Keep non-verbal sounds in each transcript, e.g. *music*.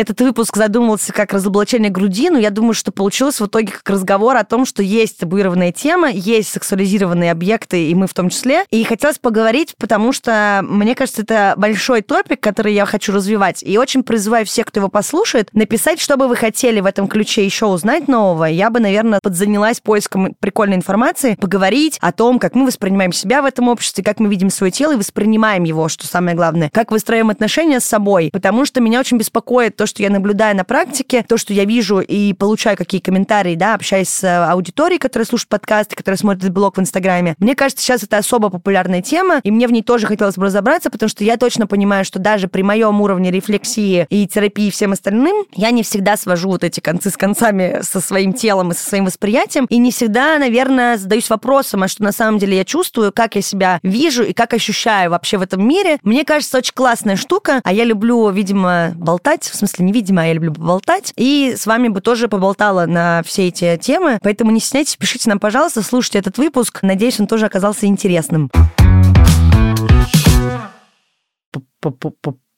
этот выпуск задумывался как разоблачение груди, но я думаю, что получилось в итоге как разговор о том, что есть табуированная тема, есть сексуализированные объекты, и мы в том числе. И хотелось поговорить, потому что, мне кажется, это большой топик, который я хочу развивать. И очень призываю всех, кто его послушает, написать, что бы вы хотели в этом ключе еще узнать нового. Я бы, наверное, подзанялась поиском прикольной информации, поговорить о том, как мы воспринимаем себя в этом обществе, как мы видим свое тело и воспринимаем его, что самое главное, как выстраиваем отношения с собой. Потому что меня очень беспокоит то, что я наблюдаю на практике, то, что я вижу и получаю какие комментарии, да, общаясь с аудиторией, которая слушает подкасты, которая смотрит блог в Инстаграме. Мне кажется, сейчас это особо популярная тема, и мне в ней тоже хотелось бы разобраться, потому что я точно понимаю, что даже при моем уровне рефлексии и терапии и всем остальным, я не всегда свожу вот эти концы с концами со своим телом и со своим восприятием, и не всегда, наверное, задаюсь вопросом, а что на самом деле я чувствую, как я себя вижу и как ощущаю вообще в этом мире. Мне кажется, очень классная штука, а я люблю, видимо, болтать, в смысле не видимо, а я люблю поболтать, и с вами бы тоже поболтала на все эти темы, поэтому не стесняйтесь, пишите нам, пожалуйста, слушайте этот выпуск, надеюсь, он тоже оказался интересным.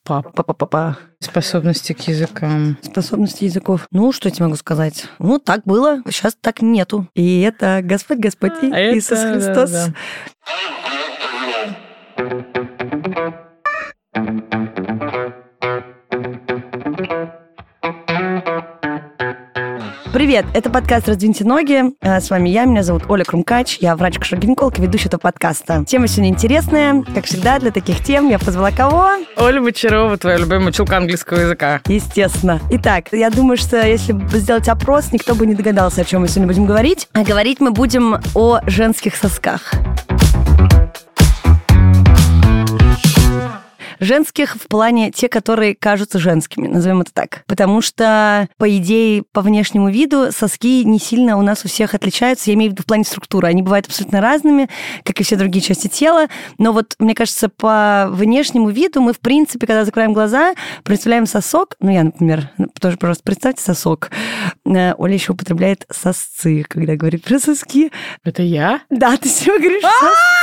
Па-па-па-па. Способности к языкам. Способности языков. Ну, что я тебе могу сказать? Ну, так было, сейчас так нету. И это Господь Господь А это Иисус да, Христос. да. Привет, это подкаст «Раздвиньте ноги». А, С вами я, меня зовут Оля Крумкач, я врач-гинеколог и ведущая этого подкаста. Тема сегодня интересная. Как всегда, для таких тем я позвала кого? Оля Бочарова, твоя любимая училка английского языка. Естественно. Итак, я думаю, что если бы сделать опрос, никто бы не догадался, о чем мы сегодня будем говорить. А говорить мы будем о женских сосках. Женских в плане те, которые кажутся женскими, назовем это так. Потому что, по идее, по внешнему виду соски не сильно у нас у всех отличаются. Я имею в виду в плане структуры. Они бывают абсолютно разными, как и все другие части тела. Но вот, мне кажется, по внешнему виду мы, в принципе, когда закрываем глаза, представляем сосок. Ну, я, например, тоже, пожалуйста, представьте сосок. Э, Оля еще употребляет сосцы, когда говорит про соски. Это я? Да, ты все говоришь *laughs* сосцы.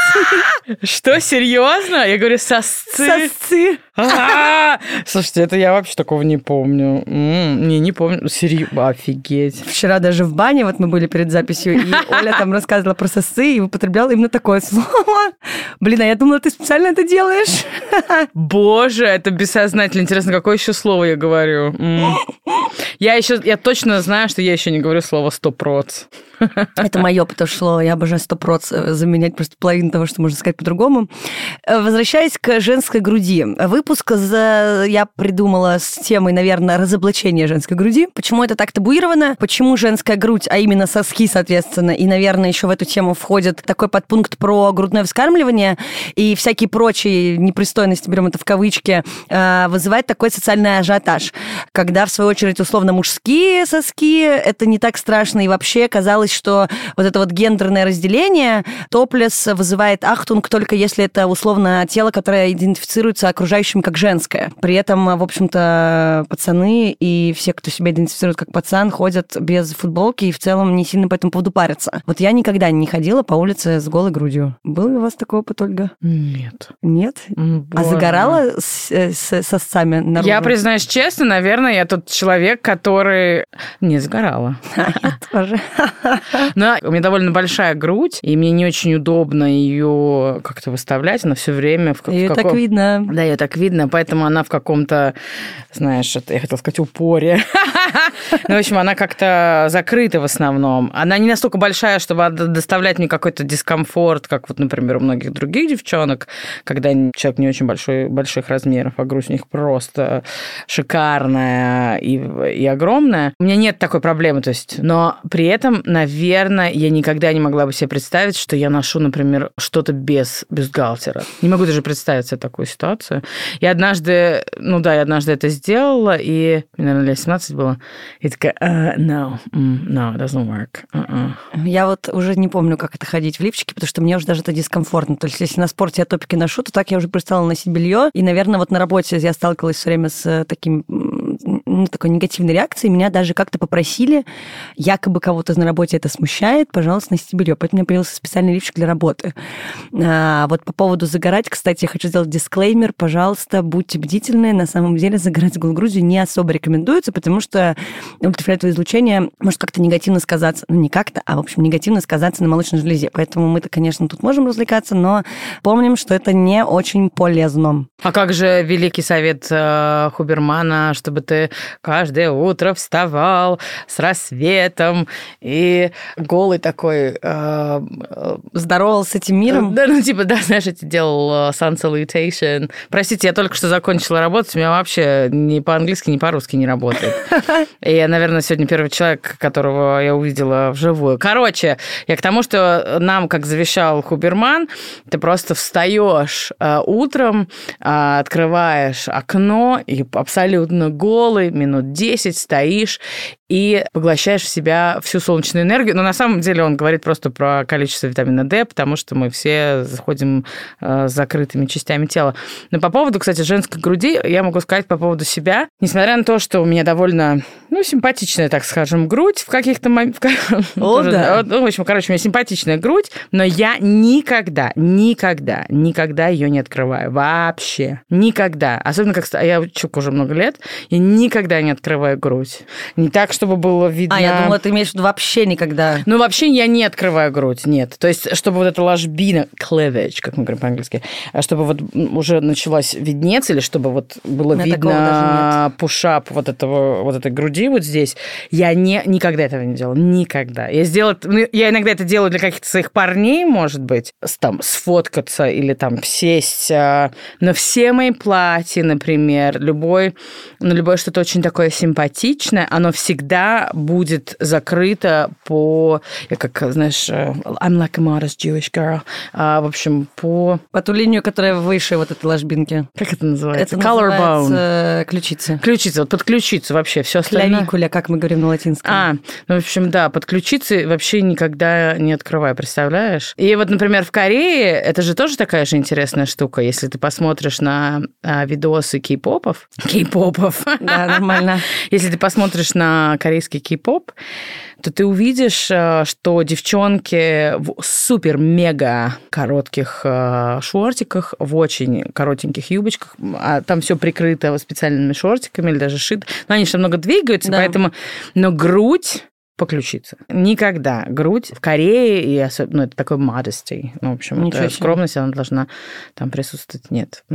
Что, серьезно? Я говорю, сосцы. Сосцы. *laughs* Слушайте, это я вообще такого не помню. Не, не помню. Серьезно, офигеть. Вчера даже в бане, вот мы были перед записью, и *laughs* Оля там рассказывала про сосы и употребляла именно такое слово. Блин, а я думала, ты специально это делаешь. *laughs* Боже, это бессознательно. Интересно, какое еще слово я говорю? Я еще, я точно знаю, что я еще не говорю слово сто проц. Это мое, потому что я обожаю сто заменять просто половину того, что можно сказать по-другому. Э, Возвращаясь к женской груди. Выпуск за- я придумала с темой, наверное, разоблачения женской груди. Почему это так табуировано? Почему женская грудь, а именно соски, соответственно, и, наверное, еще в эту тему входит такой подпункт про грудное вскармливание и всякие прочие непристойности, берем это в кавычки, э, вызывает такой социальный ажиотаж. Когда, в свою очередь, условно мужские соски, это не так страшно, и вообще казалось, что вот это вот гендерное разделение топлес вызывает ахтунг только если это условно тело, которое идентифицируется окружающим как женское. При этом, в общем-то, пацаны и все, кто себя идентифицирует как пацан, ходят без футболки и в целом не сильно по этому поводу парятся. Вот я никогда не ходила по улице с голой грудью. Был ли у вас такой опыт, Ольга? Нет. Нет? М, А боже. загорала с, э, с сосцами наружу? Я признаюсь честно, наверное, я тот человек, который не сгорала. *laughs* Я тоже. *laughs* Но у меня довольно большая грудь, и мне не очень удобно ее как-то выставлять. Она все время в, в Ее так каком- видно. Да, ее так видно, поэтому она в каком-то, знаешь, это, я хотела сказать, упоре. *laughs* Ну, в общем, она как-то закрыта в основном. Она не настолько большая, чтобы доставлять мне какой-то дискомфорт, как вот, например, у многих других девчонок, когда человек не очень большой, больших размеров, а грудь у них просто шикарная и, и огромная. У меня нет такой проблемы, то есть, но при этом, наверное, я никогда не могла бы себе представить, что я ношу, например, что-то без бюстгальтера. Не могу даже представить себе такую ситуацию. Я однажды, ну да, я однажды это сделала, и, мне, наверное, лет 17 было, и такая, «Uh, no, no, it doesn't work. Uh-uh». Я вот уже не помню, как это ходить в лифчике, потому что мне уже даже это дискомфортно. То есть, если на спорте я топики ношу, то так я уже перестала носить белье. И, наверное, вот на работе я сталкивалась все время с э, таким ну, такой негативной реакции. Меня даже как-то попросили, якобы кого-то на работе это смущает, пожалуйста, носите белье. Поэтому у меня появился специальный лифчик для работы. А, вот по поводу загорать, кстати, я хочу сделать дисклеймер. Пожалуйста, будьте бдительны. На самом деле загорать с Грузию не особо рекомендуется, потому что ультрафиолетовое излучение может как-то негативно сказаться, ну не как-то, а в общем негативно сказаться на молочной железе. Поэтому мы-то, конечно, тут можем развлекаться, но помним, что это не очень полезно. А как же великий совет э, Хубермана, чтобы ты каждое утро вставал с рассветом и голый такой... Э, Здоровался с этим миром? Да, ну типа, да, знаешь, я делал sun salutation. Простите, я только что закончила работать, у меня вообще ни по-английски, ни по-русски не работает. *laughs* И я, наверное, сегодня первый человек, которого я увидела вживую. Короче, я к тому, что нам, как завещал Хуберман, ты просто встаешь э, утром, э, открываешь окно и абсолютно голый, минут 10 стоишь и поглощаешь в себя всю солнечную энергию. Но на самом деле он говорит просто про количество витамина D, потому что мы все заходим э, с закрытыми частями тела. Но по поводу, кстати, женской груди, я могу сказать по поводу себя. Несмотря на то, что у меня довольно, ну, симпатичная, так скажем, грудь в каких-то моментах. *laughs* О, да. Ну, в общем, короче, у меня симпатичная грудь, но я никогда, никогда, никогда ее не открываю. Вообще. Никогда. Особенно, как я чук уже много лет, я никогда не открываю грудь. Не так, чтобы было видно... А, я думала, ты имеешь в виду вообще никогда. Ну, вообще я не открываю грудь, нет. То есть, чтобы вот эта ложбина, cleavage, как мы говорим по-английски, а чтобы вот уже началась виднеться, или чтобы вот было меня видно пушап вот этого, вот этой груди вот здесь, я не, никогда этого не делала. Никогда. Я сделала... Ну, я иногда это делаю для каких-то своих парней, может быть, там, сфоткаться или там сесть. А, но все мои платья, например, любой, ну, любое что-то очень такое симпатичное, оно всегда всегда будет закрыто по, я как, знаешь, э, I'm like a modest Jewish girl. А, в общем, по... По ту линию, которая выше вот этой ложбинки. Как это называется? Это называется ключица. Ключица, вот под ключицу вообще все остальное. Клавикуля, как мы говорим на латинском. А, ну, в общем, да, под ключицей вообще никогда не открываю, представляешь? И вот, например, в Корее это же тоже такая же интересная штука. Если ты посмотришь на а, видосы кей-попов, кей-попов, *laughs* да, нормально. Если ты посмотришь на корейский кей-поп, то ты увидишь, э, что девчонки в супер-мега коротких э, шортиках, в очень коротеньких юбочках, а там все прикрыто специальными шортиками или даже шито. Но они же много двигаются, да. поэтому... Но грудь по ключице. Никогда грудь в Корее, и особенно, ну, это такой modesty. Ну, в общем, это скромность, она должна там присутствовать. Нет.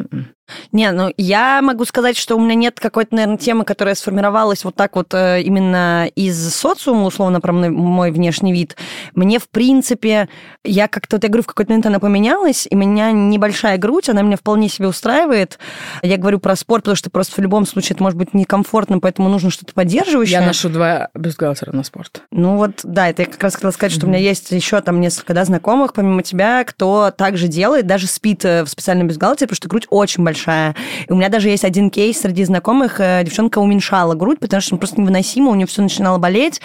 Не, ну я могу сказать, что у меня нет какой-то, наверное, темы, которая сформировалась вот так вот э, именно из социума, условно, про мой внешний вид. Мне, в принципе, я как-то, вот я говорю, в какой-то момент она поменялась, и у меня небольшая грудь, она меня вполне себе устраивает. Я говорю про спорт, потому что просто в любом случае это может быть некомфортно, поэтому нужно что-то поддерживающее. Я ношу два бюстгальтера на спорт. Ну вот, да, это я как раз хотела сказать, что mm-hmm. у меня есть еще там несколько да, знакомых, помимо тебя, кто также делает, даже спит э, в специальном бюстгальтере, потому что грудь очень большая большая. И у меня даже есть один кейс среди знакомых. Э, девчонка уменьшала грудь, потому что просто невыносимо, у нее все начинало болеть.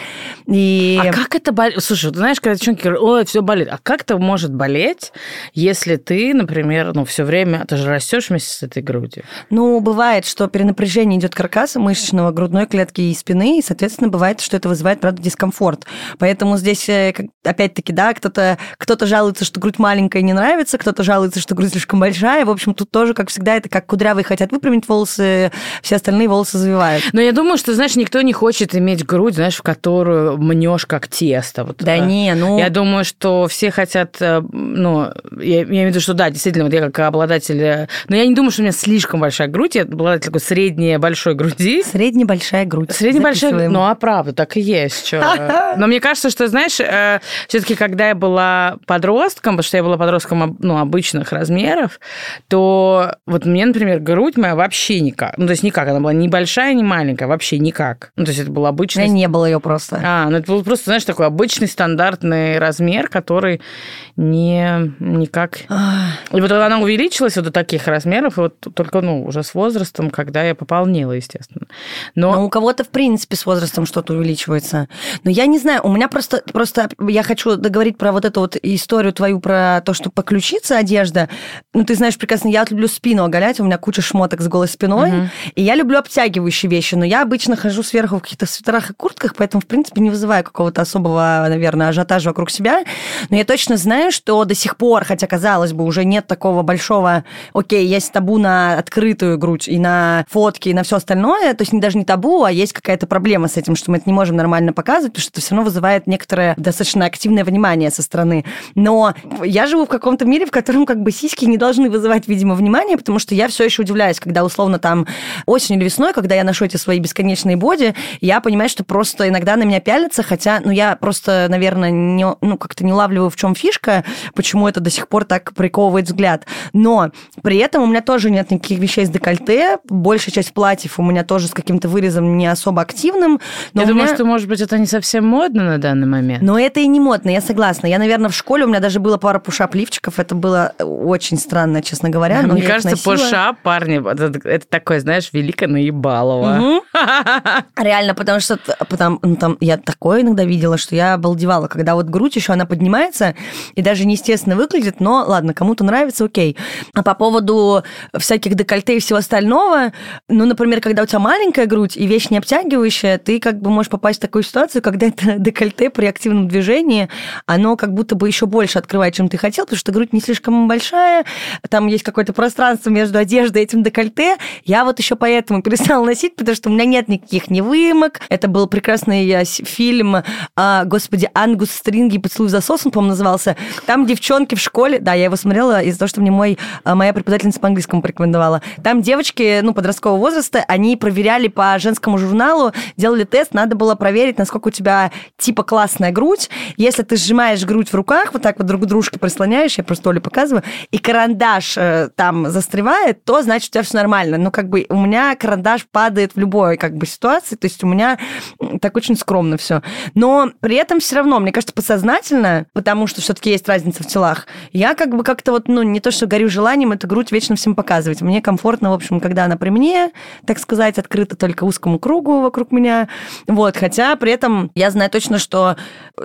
И... А как это болит? Слушай, ты знаешь, когда девчонки говорят, ой, все болит. А как это может болеть, если ты, например, ну, все время, ты же растешь вместе с этой грудью? Ну, бывает, что перенапряжение идет каркаса мышечного, грудной клетки и спины, и, соответственно, бывает, что это вызывает, правда, дискомфорт. Поэтому здесь, э, опять-таки, да, кто-то кто жалуется, что грудь маленькая не нравится, кто-то жалуется, что грудь слишком большая. В общем, тут тоже, как всегда, это как кудрявые хотят выпрямить волосы, все остальные волосы завивают. Но я думаю, что, знаешь, никто не хочет иметь грудь, знаешь, в которую мнешь как тесто. Вот, да не, ну... Я думаю, что все хотят, э, ну, я, я имею в виду, что да, действительно, вот я как обладатель... Э, но я не думаю, что у меня слишком большая грудь, я обладатель такой средней большой груди. Средне большая грудь. Средне большая Ну, а правда, так и есть. Что... *laughs* Но мне кажется, что, знаешь, э, все-таки, когда я была подростком, потому что я была подростком ну, обычных размеров, то вот мне например, грудь моя вообще никак. Ну, то есть никак. Она была ни большая, ни маленькая. Вообще никак. Ну, то есть это был обычный... Не было ее просто. А, ну это был просто, знаешь, такой обычный стандартный размер, который не никак... И вот она увеличилась вот до таких размеров, и вот только, ну, уже с возрастом, когда я пополнила, естественно. Но, Но у кого-то, в принципе, с возрастом что-то увеличивается. Но я не знаю, у меня просто, просто я хочу договорить про вот эту вот историю твою, про то, что по ключице одежда. Ну, ты знаешь прекрасно, я вот люблю спину оголять, у меня куча шмоток с голой спиной, Мгм. и я люблю обтягивающие вещи, но я обычно хожу сверху в каких-то свитерах и куртках, поэтому, в принципе, не вызываю какого-то особого, наверное, ажиотажа вокруг себя. Но я точно знаю, что до сих пор, хотя, казалось бы, уже нет такого большого, окей, есть табу на открытую грудь и на фотки, и на все остальное, то есть не даже не табу, а есть какая-то проблема с этим, что мы это не можем нормально показывать, потому что это все равно вызывает некоторое достаточно активное внимание со стороны. Но я живу в каком-то мире, в котором как бы сиськи не должны вызывать, видимо, внимание, потому что я все еще удивляюсь, когда условно там осенью или весной, когда я ношу эти свои бесконечные боди, я понимаю, что просто иногда на меня пялятся, хотя, ну, я просто, наверное, не, ну, как-то не улавливаю, в чем фишка, почему это до сих пор так приковывает взгляд. Но при этом у меня тоже нет никаких вещей с декольте, большая часть платьев у меня тоже с каким-то вырезом не особо активным. Но Я у думаю, меня- что, может быть, это не совсем модно на данный момент. но это и не модно, я согласна. Я, наверное, в школе у меня даже было пара пушап лифчиков. Это было очень странно, честно говоря. но Мне кажется. Пушап, парни, это, это такое, знаешь, велико наебалово. Мгм. *laughs* Реально, потому что потому, ну, там, я такое иногда видела, что я обалдевала, когда вот грудь еще она поднимается и даже неестественно выглядит, но ладно, кому-то нравится, окей. А по поводу всяких декольте и всего остального, ну, например, когда у тебя маленькая грудь и вещь не обтягивающая, ты как бы можешь попасть в такую ситуацию, когда *laughs* это декольте при активном движении, оно как будто бы еще больше открывает, чем ты хотел, потому что грудь не слишком большая, там есть какое-то пространство между одеждой и этим декольте. Я вот еще поэтому *laughs* перестала носить, потому что у меня нет никаких невыемок. Это был прекрасный э, фильм, а, господи, Ангус Стринги «Поцелуй за сосом», по-моему, назывался. Там девчонки в школе, да, я его смотрела из-за того, что мне мой, а, моя преподавательница по английскому порекомендовала. Там девочки, ну, подросткового возраста, они проверяли по женскому журналу, делали тест, надо было проверить, насколько у тебя типа классная грудь. Если ты сжимаешь грудь в руках, вот так вот друг дружке прислоняешь, я просто Оле показываю, и карандаш э, там застревает, то значит у тебя все нормально. Ну, как бы у меня карандаш падает в любой как бы ситуации, то есть у меня так очень скромно все. Но при этом все равно, мне кажется, подсознательно, потому что все-таки есть разница в телах, я как бы как-то вот, ну, не то, что горю желанием эту грудь вечно всем показывать. Мне комфортно, в общем, когда она при мне, так сказать, открыта только узкому кругу вокруг меня. Вот, хотя при этом я знаю точно, что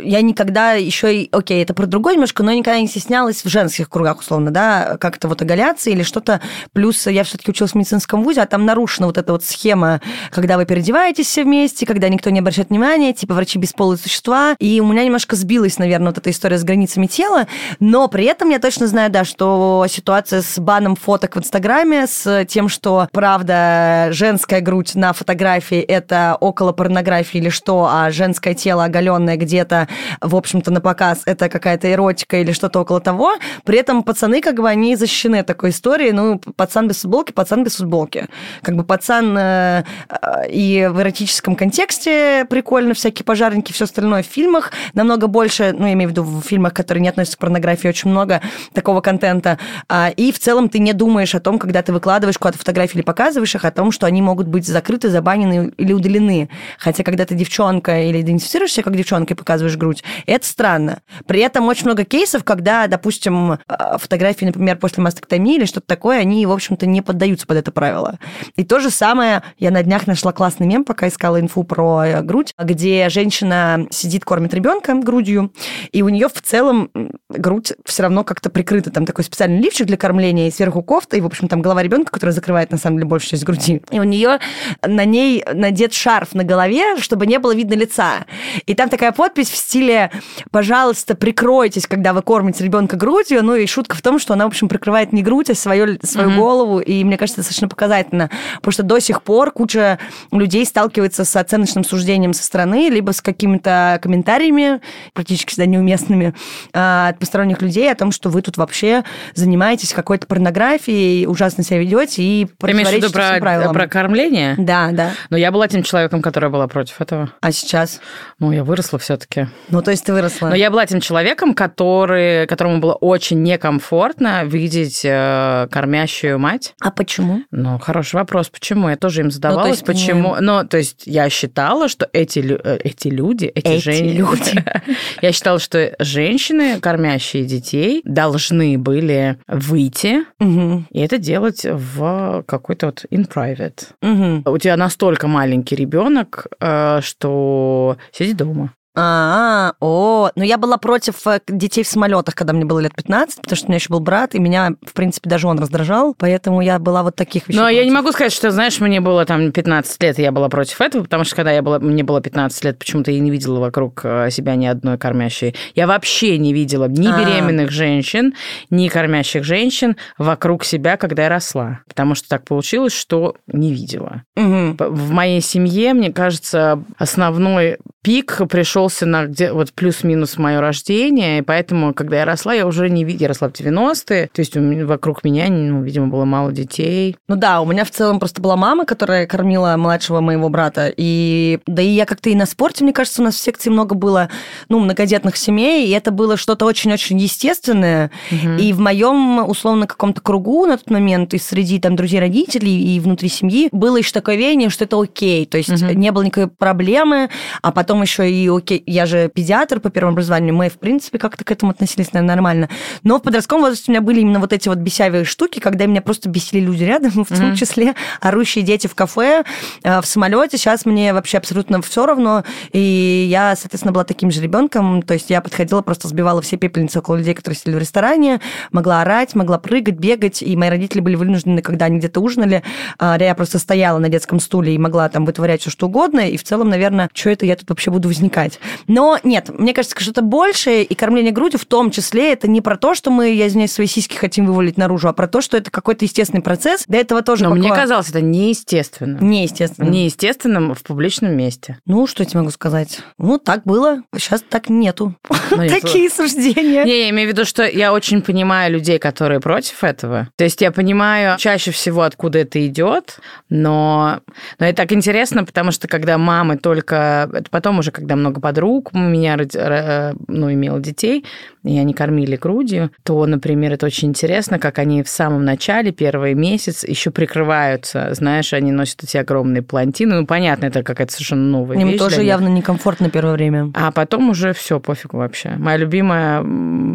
я никогда еще и, окей, это про другое немножко, но никогда не стеснялась в женских кругах, условно, да, как-то вот оголяться или что-то. Плюс я все-таки училась в медицинском вузе, а там нарушена вот эта вот схема, когда вы переодеваетесь все вместе, когда никто не обращает внимания, типа врачи бесполые существа. И у меня немножко сбилась, наверное, вот эта история с границами тела, но при этом я точно знаю, да, что ситуация с баном фоток в Инстаграме, с тем, что, правда, женская грудь на фотографии это около порнографии или что, а женское тело оголенное где-то, в общем-то, на показ это какая-то эротика или что-то около того. При этом пацаны, как бы, они защищены такой историей. Ну, пацан без футболки, пацан без футболки. Как бы пацан э, э, и в эротическом контексте прикольно, всякие пожарники, все остальное в фильмах намного больше, ну, я имею в виду в фильмах, которые не относятся к порнографии, очень много такого контента. А, И в целом ты не думаешь о том, когда ты выкладываешь куда-то фотографии или показываешь их, о том, что они могут быть закрыты, забанены или удалены. Хотя, когда ты девчонка или идентифицируешь себя как девчонка и показываешь грудь, это странно. При этом очень много кейсов, когда, допустим, э, фотографии, например, после мастектомии или что-то такое, они, в общем-то, не поддаются под это правило. И то же самое, я на днях нашла классный мем, пока искала инфу про э, грудь, где женщина сидит, кормит ребенка грудью, и у нее в целом грудь все равно как-то прикрыта. Там такой специальный лифчик для кормления, и сверху кофта, и, в общем, там голова ребенка, которая закрывает, на самом деле, большую часть груди. И у нее на ней надет шарф на голове, чтобы не было видно лица. И там такая подпись в стиле «Пожалуйста, прикройтесь, когда вы кормите ребенка грудью». Ну и шутка в том, что она, в общем, прикрывает не грудь, а свою, свою Мгм. голову. И мне кажется, это достаточно показательно. Потому что до сих пор куча людей сталкивается с оценочным суждением со стороны, либо с какими-то комментариями, практически всегда неуместными, а, от посторонних людей о том, что вы тут вообще занимаетесь какой-то порнографией, ужасно себя ведете и противоречите про, правилам. про кормление? Да, да. Но я была тем человеком, которая была против этого. А сейчас? Ну, я выросла все-таки. Ну, то есть ты выросла. Но я была тем человеком, который, которому было очень некомфортно видеть э, кормящую мать. А почему? Ну, хороший вопрос. Почему? Я тоже им задавалась. есть, почему? Ну, то есть я считала, что эти, э, эти люди, эти, Эти жен- люди. *laughs* я считала, что женщины, кормящие детей, должны были выйти Угу. и это делать в какой-то вот in private. Угу. У тебя настолько маленький ребенок, э, что сиди дома. А, -а, о, но я была против э, детей в самолетах, когда мне было лет 15, потому что у меня еще был брат, и меня, в принципе, даже он раздражал, поэтому я была вот таких вещей. Но против. я не могу сказать, что, знаешь, мне было там 15 лет, и я была против этого, потому что когда я была, мне было 15 лет, почему-то я не видела вокруг э, себя ни одной кормящей. Я вообще не видела ни А. беременных женщин, ни кормящих женщин вокруг себя, когда я росла. Потому что так получилось, что не видела. П- В моей семье, мне кажется, основной пик пришелся на где вот плюс-минус мое рождение, и поэтому, когда я росла, я уже не видела, я росла в 90-е, то есть меня- вокруг меня, ну, видимо, было мало детей. Ну да, у меня в целом просто была мама, которая кормила младшего моего брата. И да и я как-то и на спорте, мне кажется, у нас в секции много было, ну, многодетных семей, и это было что-то очень-очень естественное. И в моем, условно, каком-то кругу на тот момент, и среди там друзей родителей, и внутри семьи, было еще такое веяние, что это окей. То есть Мгм. не было никакой проблемы, а потом еще и окей, я же педиатр по первому образованию, мы, в принципе, как-то к этому относились, наверное, нормально. Но в подростковом возрасте у меня были именно вот эти вот бесявые штуки, когда меня просто бесили люди рядом, *laughs* в том числе орущие дети в кафе, э, в самолете. Сейчас мне вообще абсолютно все равно. И я, соответственно, была таким же ребенком. То есть я подходила, просто сбивала все пепельницы около людей, которые сидели в ресторане, могла орать, могла прыгать, бегать. И мои родители были вынуждены, когда они где-то ужинали, а, я просто стояла на детском стуле и могла там вытворять все что угодно. И в целом, наверное, что это я тут вообще буду возникать? Но нет, мне кажется, что-то большее, и кормление грудью в том числе, это не про то, что мы, я извиняюсь, свои сиськи хотим вывалить наружу, а про то, что это какой-то естественный процесс. До этого тоже Но мне пока- казалось, это неестественно. Неестественно. Неестественно в публичном месте. Ну, что я тебе могу сказать? Ну, так было, сейчас так нету. *laughs* Ну, нет, Такие суждения. Не, я имею в виду, что я очень понимаю людей, которые против этого. То есть я понимаю чаще всего, откуда это идет, но, но это так интересно, потому что когда мамы только... Это потом уже, когда много подруг у меня ро- ну, имела детей, и они кормили грудью, то, например, это очень интересно, как они в самом начале, первый месяц, еще прикрываются. Знаешь, они носят эти огромные плантины. Ну, понятно, это какая-то совершенно новая Им вещь тоже для них. явно некомфортно первое время. А потом уже все пофигу вообще. Моя любимая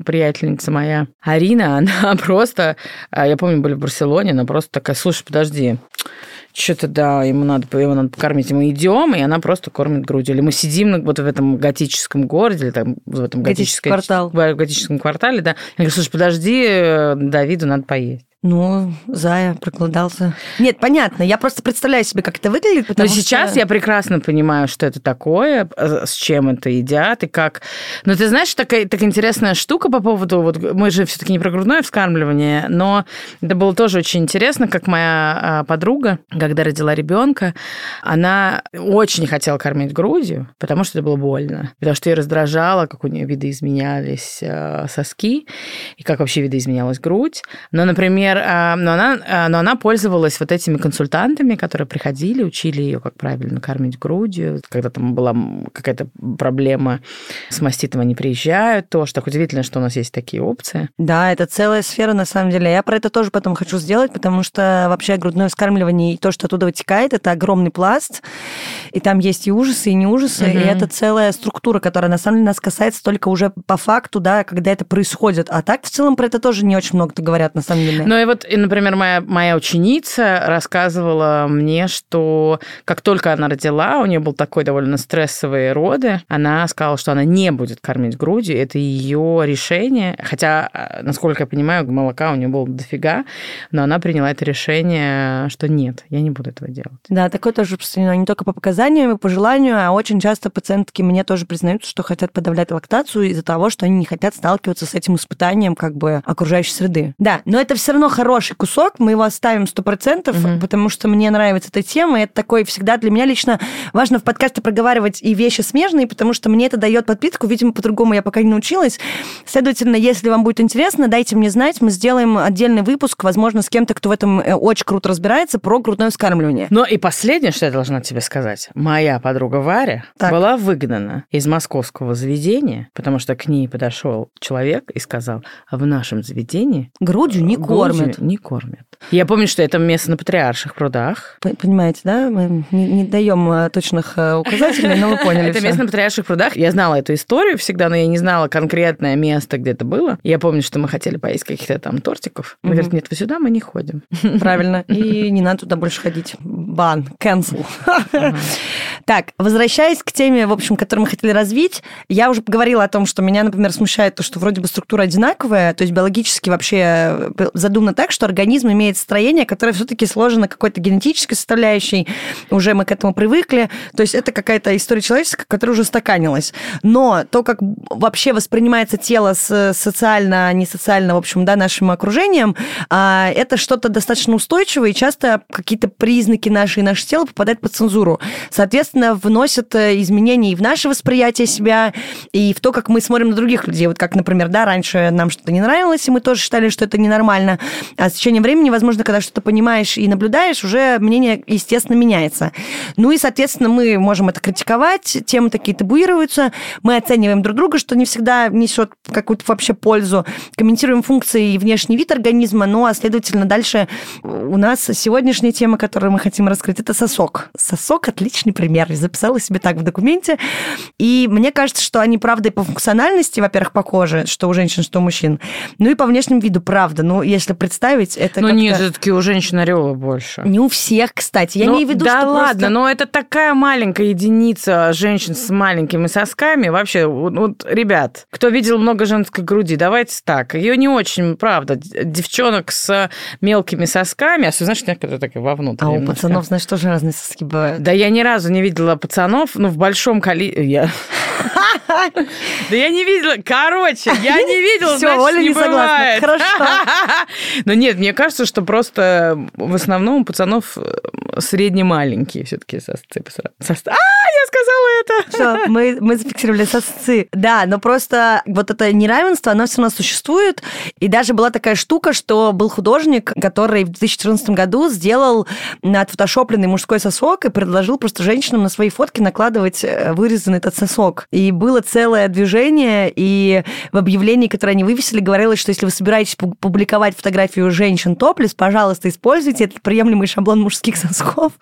приятельница моя Арина, *laughs* она просто, а, я помню, были в Барселоне, она просто такая, слушай, подожди, что-то да, ему надо, его надо покормить. И Мы идем, и она просто кормит грудью. Или мы сидим вот в этом готическом городе, или там в этом готической- квартал. в готическом квартале, да. Я говорю, слушай, подожди, Давиду надо поесть. Ну, Зая проголодался. Нет, понятно. Я просто представляю себе, как это выглядит, Но сейчас что... я прекрасно понимаю, что это такое, э, с чем это едят и как. Но ты знаешь, такая, такая интересная штука по поводу... Вот мы же все-таки не про грудное вскармливание, но это было тоже очень интересно, как моя а, подруга, когда родила ребенка, она очень хотела кормить грудью, потому что это было больно. Потому что ее раздражало, как у нее видоизменялись э, соски, и как вообще видоизменялась грудь. Но, например, а, но она, а, но она пользовалась вот этими консультантами, которые приходили, учили ее, как правильно кормить грудью. Когда там была какая-то проблема с маститом, они приезжают. Тоже так удивительно, что у нас есть такие опции. Да, это целая сфера, на самом деле. Я про это тоже потом хочу сделать, потому что вообще грудное вскармливание и то, что оттуда вытекает, это огромный пласт. И там есть и ужасы, и не ужасы. Мгм. И это целая структура, которая на самом деле нас касается только уже по факту, да, когда это происходит. А так в целом про это тоже не очень много говорят, на самом деле. Ну и вот, и, например, моя, моя ученица рассказывала мне, что как только она родила, у нее был такой довольно стрессовые роды, она сказала, что она не будет кормить грудью, это ее решение, хотя, а, насколько я понимаю, молока у нее было дофига, но она приняла это решение, что нет, я не буду этого делать. Да, такое тоже распространено не только по показаниям и по желанию, а очень часто пациентки мне тоже признаются, что хотят подавлять лактацию из-за того, что они не хотят сталкиваться с этим испытанием как бы окружающей среды. Да, но это все равно хороший кусок, мы его оставим сто процентов, Мгм. потому что мне нравится эта тема, и это такой всегда для меня лично важно в подкасте проговаривать и вещи смежные, потому что мне это дает подпитку, видимо, по-другому я пока не научилась. Следовательно, если вам будет интересно, дайте мне знать, мы сделаем отдельный выпуск, возможно, с кем-то, кто в этом э, очень круто разбирается, про грудное вскармливание. Но и последнее, что я должна тебе сказать. Моя подруга Варя Так. была выгнана из московского заведения, потому что к ней подошел человек и сказал, а в нашем заведении Грудью не грудью кормят. Не кормят. Я помню, что это место на Патриарших прудах. Понимаете, да? Мы не, не даем э, точных э, указателей, но вы *laughs* поняли Это место на Патриарших прудах. Я знала эту историю всегда, но я не знала конкретное место, где это было. Я помню, что мы хотели поесть каких-то там тортиков. Мы Мгм. говорят, нет, вы сюда, мы не ходим. *laughs* Правильно. И не надо туда больше ходить. Бан, cancel. *laughs* Так, возвращаясь к теме, в общем, которую мы хотели развить, я уже поговорила о том, что меня, например, смущает то, что вроде бы структура одинаковая, то есть биологически вообще э, задумано так, что организм имеет строение, которое все-таки сложено какой-то генетической составляющей, уже мы к этому привыкли, то есть это какая-то история человеческая, которая уже стаканилась. Но то, как вообще воспринимается тело с социально, не социально, в общем, да, нашим окружением, а, это что-то достаточно устойчивое, и часто какие-то признаки наши и наше тело попадают под цензуру. Соответственно, вносят э, изменения и в наше восприятие себя, и в то, как мы смотрим на других людей. Вот как, например, да, раньше нам что-то не нравилось, и мы тоже считали, что это ненормально. А с течением времени, возможно, когда что-то понимаешь и наблюдаешь, уже мнение, естественно, меняется. Ну и, соответственно, мы можем это критиковать, темы такие табуируются, мы оцениваем друг друга, что не всегда несет какую-то вообще пользу, комментируем функции и внешний вид организма, ну а, следовательно, дальше у нас сегодняшняя тема, которую мы хотим раскрыть, это сосок. Сосок – отличный пример. Я записала себе так в документе. И мне кажется, что они, правда, и по функциональности, во-первых, похожи, что у женщин, что у мужчин. Ну и по внешнему виду, правда. Ну, если представить, это Ну как-то- нет, все-таки у женщин ореола больше. Не у всех, кстати. Я Ну, имею в виду, да что ладно, просто- но это такая маленькая единица женщин с маленькими сосками. Вообще, вот, ребят, кто видел много женской груди, давайте так. Ее не очень, правда, девчонок с мелкими сосками, а знаешь, некоторые такие вовнутрь. А у немножко. пацанов, знаешь, тоже разные соски бывают. Да я ни разу не видела пацанов, ну, в большом количестве... Да я не видела... Короче, я не видела, значит, Оля не не согласна. Хорошо. *laughs* Но нет, мне кажется, что просто в основном у пацанов э, средне маленькие все-таки сосцы. по сра- сос- А, я сказала это! Всё, мы, мы зафиксировали сосцы. Да, но просто вот это неравенство, оно все равно существует. И даже была такая штука, что был художник, который в 2014 году сделал отфотошопленный мужской сосок и предложил просто женщинам на свои фотки накладывать э, вырезанный этот сосок. И было целое движение, и в объявлении, которое они вывесили, говорилось, что если вы собираетесь пу- публиковать фотографию женщин топлес, пожалуйста, используйте этот приемлемый шаблон мужских *laughs* сосков,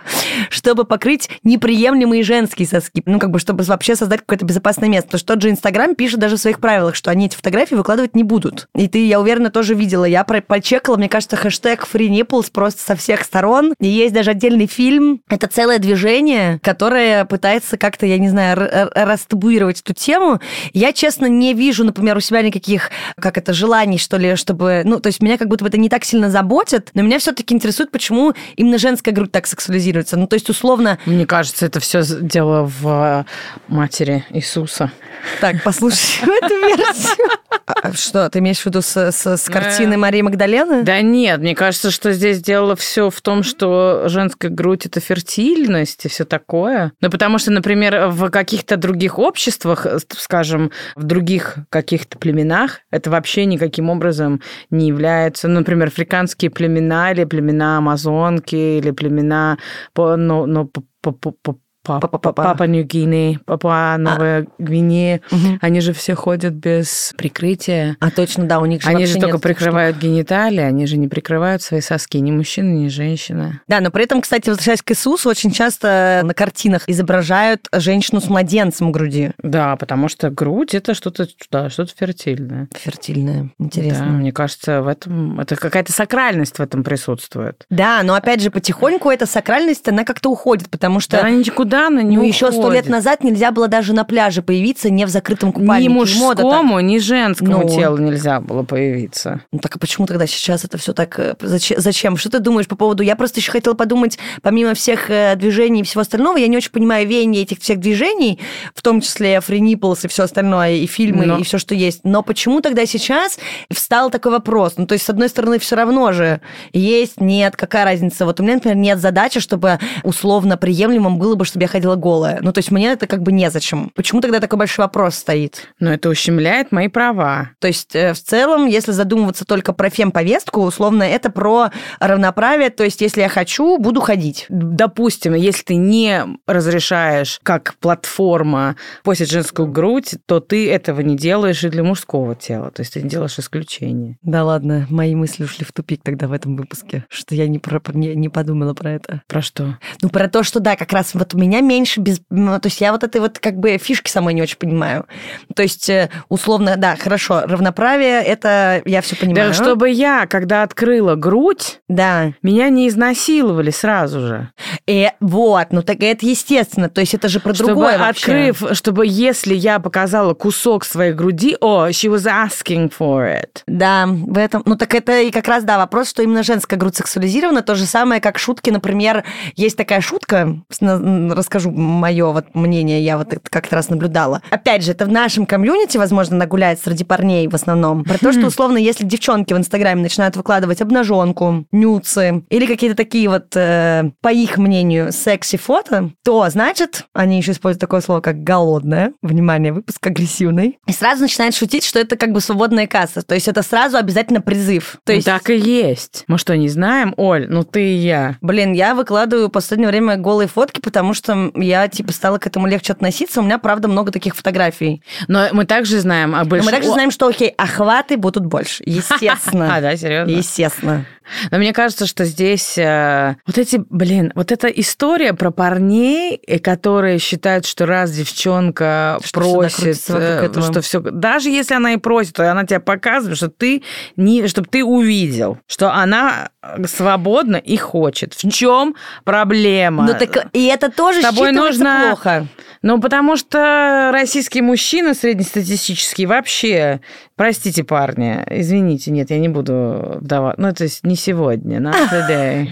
чтобы покрыть неприемлемые женские соски. Ну, как бы, чтобы вообще создать какое-то безопасное место. Потому что тот же Инстаграм пишет даже в своих правилах, что они эти фотографии выкладывать не будут. И ты, я уверена, тоже видела. Я про- почекала, мне кажется, хэштег Free Nipples просто со всех сторон. И есть даже отдельный фильм. Это целое движение, которое пытается как-то, я не знаю, растабуировать эту тему. Я, честно, не вижу, например, у себя никаких, как это, желаний, что ли, чтобы... Ну, то есть меня как будто бы это не так сильно заботит, но меня все-таки интересует, почему именно женская грудь так сексуализируется. Ну, то есть, условно, Мне кажется, это все дело в э, матери Иисуса. Так, послушай *laughs* эту версию. А Что, ты имеешь в виду с, с- с картины Марии Магдалены? Да нет, мне кажется, что здесь дело все в том, что женская грудь это фертильность и все такое. Ну, потому что, например, в каких-то других обществах, э, скажем, в других каких-то племенах, это вообще никаким образом не является, ну, например, африканские племена или племена амазонки или племена по, ну, ну, Папа Нью-Гинеи, Папа Новая Гвинея, они же все ходят без прикрытия. А точно, да, у них же Они же только прикрывают гениталии, они же не прикрывают свои соски, ни мужчина, ни женщина. Да, но при этом, кстати, возвращаясь к Иисусу, очень часто на картинах изображают женщину с младенцем в груди. Да, потому что грудь это что-то, да, что-то фертильное. Фертильная. Да, Интересно. мне кажется, в этом это какая-то сакральность в этом присутствует. Да, но опять же, потихоньку эта сакральность, она как-то уходит, потому что... Да, она никуда она не ну, еще сто лет уходит. назад нельзя было даже на пляже появиться не в закрытом купальнике. Ни мода мужскому, ни женскому Ну. телу нельзя было появиться. Ну так а почему тогда сейчас это все так... э, Зачем? зачем? Что ты думаешь по поводу... Я просто еще хотела подумать, помимо всех э, движений и всего остального, я не очень понимаю веяние этих всех движений, в том числе Free Nipples и все остальное, и фильмы, Но- и все, что есть. Но почему тогда сейчас встал такой вопрос? Ну то есть, с одной стороны, все равно же есть, нет, какая разница? Вот у меня, например, нет задачи, чтобы условно приемлемым было бы, чтобы я я ходила голая. Ну, то есть мне это как бы незачем. Почему тогда такой большой вопрос стоит? Но это ущемляет мои права. То есть э, в целом, если задумываться только про фем-повестку, условно, это про равноправие. То есть если я хочу, буду ходить. Допустим, если ты не разрешаешь как платформа постить женскую грудь, то ты этого не делаешь и для мужского тела. То есть ты не делаешь исключение. Да ладно, мои мысли ушли в тупик тогда в этом выпуске, что я не, про, не, не подумала про это. Про что? Ну, про то, что да, как раз вот у меня меньше без... Ну, то есть я вот этой вот как бы фишки самой не очень понимаю. То есть э, условно, да, хорошо, равноправие, это я все понимаю. Да, чтобы я, когда открыла грудь, да. меня не изнасиловали сразу же. И, вот, ну так это естественно, то есть это же про чтобы другое вообще. открыв, чтобы если я показала кусок своей груди, о, she was asking for it. Да, в этом, ну так это и как раз, да, вопрос, что именно женская грудь сексуализирована, то же самое, как шутки, например, есть такая шутка, расскажу мое вот мнение, я вот это как-то раз наблюдала. Опять же, это в нашем комьюнити, возможно, нагуляет среди парней в основном, про то, что *laughs* условно, если девчонки в Инстаграме начинают выкладывать обнаженку, нюцы или какие-то такие вот, э, по их мнению, секси-фото, то, значит, они еще используют такое слово, как голодная. Внимание, выпуск агрессивный. И сразу начинают шутить, что это как бы свободная касса. То есть это сразу обязательно призыв. То есть так и есть. Мы что, не знаем? Оль, ну ты и я. Блин, я выкладываю в последнее время голые фотки, потому что я, типа, стала к этому легче относиться. У меня, правда, много таких фотографий. Но мы также знаем об Но мы также знаем, что, окей, охваты будут больше. *laughs* Естественно. А, да, серьезно? Естественно. Но мне кажется, что здесь э, вот эти, блин, вот эта история про парней, э, которые считают, что раз девчонка Что просит, э, что все, даже если она и просит, то она тебе показывает, что ты не, чтобы ты увидел, что она э, свободна и хочет. В чем проблема? Ну так и это тоже С тобой считывается нужно- плохо. Ну, потому что российские мужчины среднестатистические вообще, простите, парни, извините, нет, я не буду вдаваться. Ну, то есть не сегодня, not *laughs* today.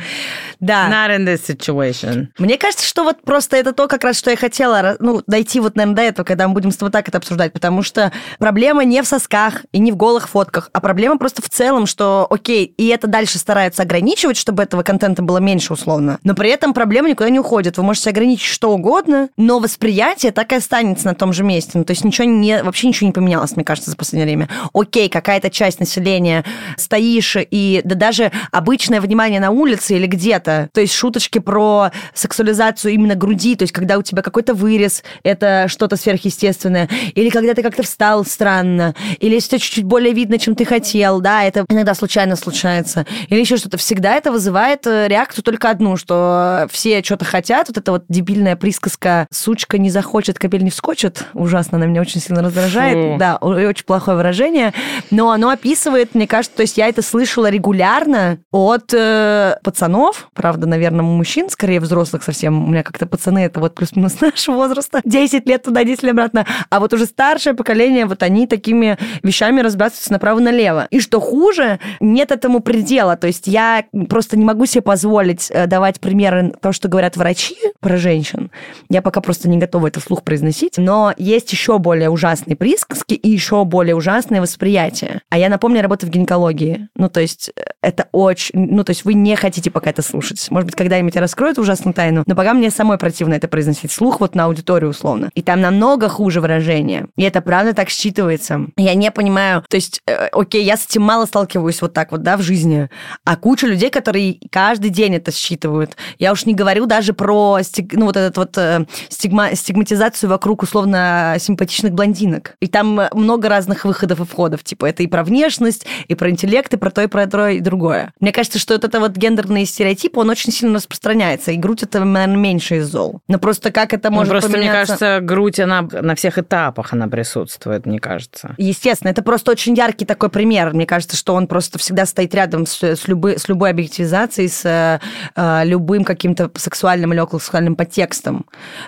Да. Not in this situation. Мне кажется, что вот просто это то, как раз, что я хотела, ну, дойти вот, наверное, до этого, когда мы будем с тобой так это обсуждать, потому что проблема не в сосках и не в голых фотках, а проблема просто в целом, что, окей, и это дальше стараются ограничивать, чтобы этого контента было меньше условно, но при этом проблема никуда не уходит. Вы можете ограничить что угодно, но восприятие так и останется на том же месте. Ну, то есть ничего не, вообще ничего не поменялось, мне кажется, за последнее время. Окей, какая-то часть населения стоишь и да даже обычное внимание на улице или где-то, то есть шуточки про сексуализацию именно груди, то есть когда у тебя какой-то вырез, это что-то сверхъестественное, или когда ты как-то встал странно, или если чуть-чуть более видно, чем ты хотел, да, это иногда случайно случается, или еще что-то. Всегда это вызывает э, реакцию только одну, что все что-то хотят, вот эта вот дебильная присказка «сучка не захочет, капель не вскочит», ужасно, она меня очень сильно раздражает, Фу. да, очень плохое выражение, но оно описывает, мне кажется, то есть я это слышала регулярно от э, пацанов, правда, наверное, мужчин, скорее взрослых совсем, у меня как-то пацаны, это вот плюс-минус *laughs* нашего возраста, 10 лет туда, 10 лет обратно, а вот уже старшее поколение, вот они такими вещами разбрасываются направо-налево. И что хуже, нет этому предела, то есть я просто не могу себе позволить э, давать примеры то, что говорят врачи про женщин, я пока просто не готова это вслух произносить, но есть еще более ужасные присказки и еще более ужасное восприятие. А я напомню, я работаю в гинекологии. Ну, то есть э, это очень... Ну, то есть вы не хотите пока это слушать. Может быть, когда-нибудь я раскрою эту ужасную тайну, но пока мне самой противно это произносить вслух вот на аудиторию условно. И там намного хуже выражение. И это правда так считывается. Я не понимаю... То есть, э, окей, я с этим мало сталкиваюсь вот так вот, да, в жизни. А куча людей, которые каждый день это считывают. Я уж не говорю даже про стиг- ну, вот этот вот э, стигма- стигматизацию вокруг условно симпатичных блондинок. И там э, много разных выходов и входов. Типа это и про внешность, и про интеллект, и про то, и про то, и другое. Мне кажется, что вот это вот гендерный стереотип, он очень сильно распространяется. И грудь это, наверное, меньше из зол. Но просто как это Ну, может просто, мне поменяться... кажется, грудь, она на всех этапах она присутствует, мне кажется. Естественно, это просто очень яркий такой пример. Мне кажется, что он просто всегда стоит рядом с, с, любой, с любой объективизацией, с э, любым каким-то сексуальным или околосексуальным подтекстом.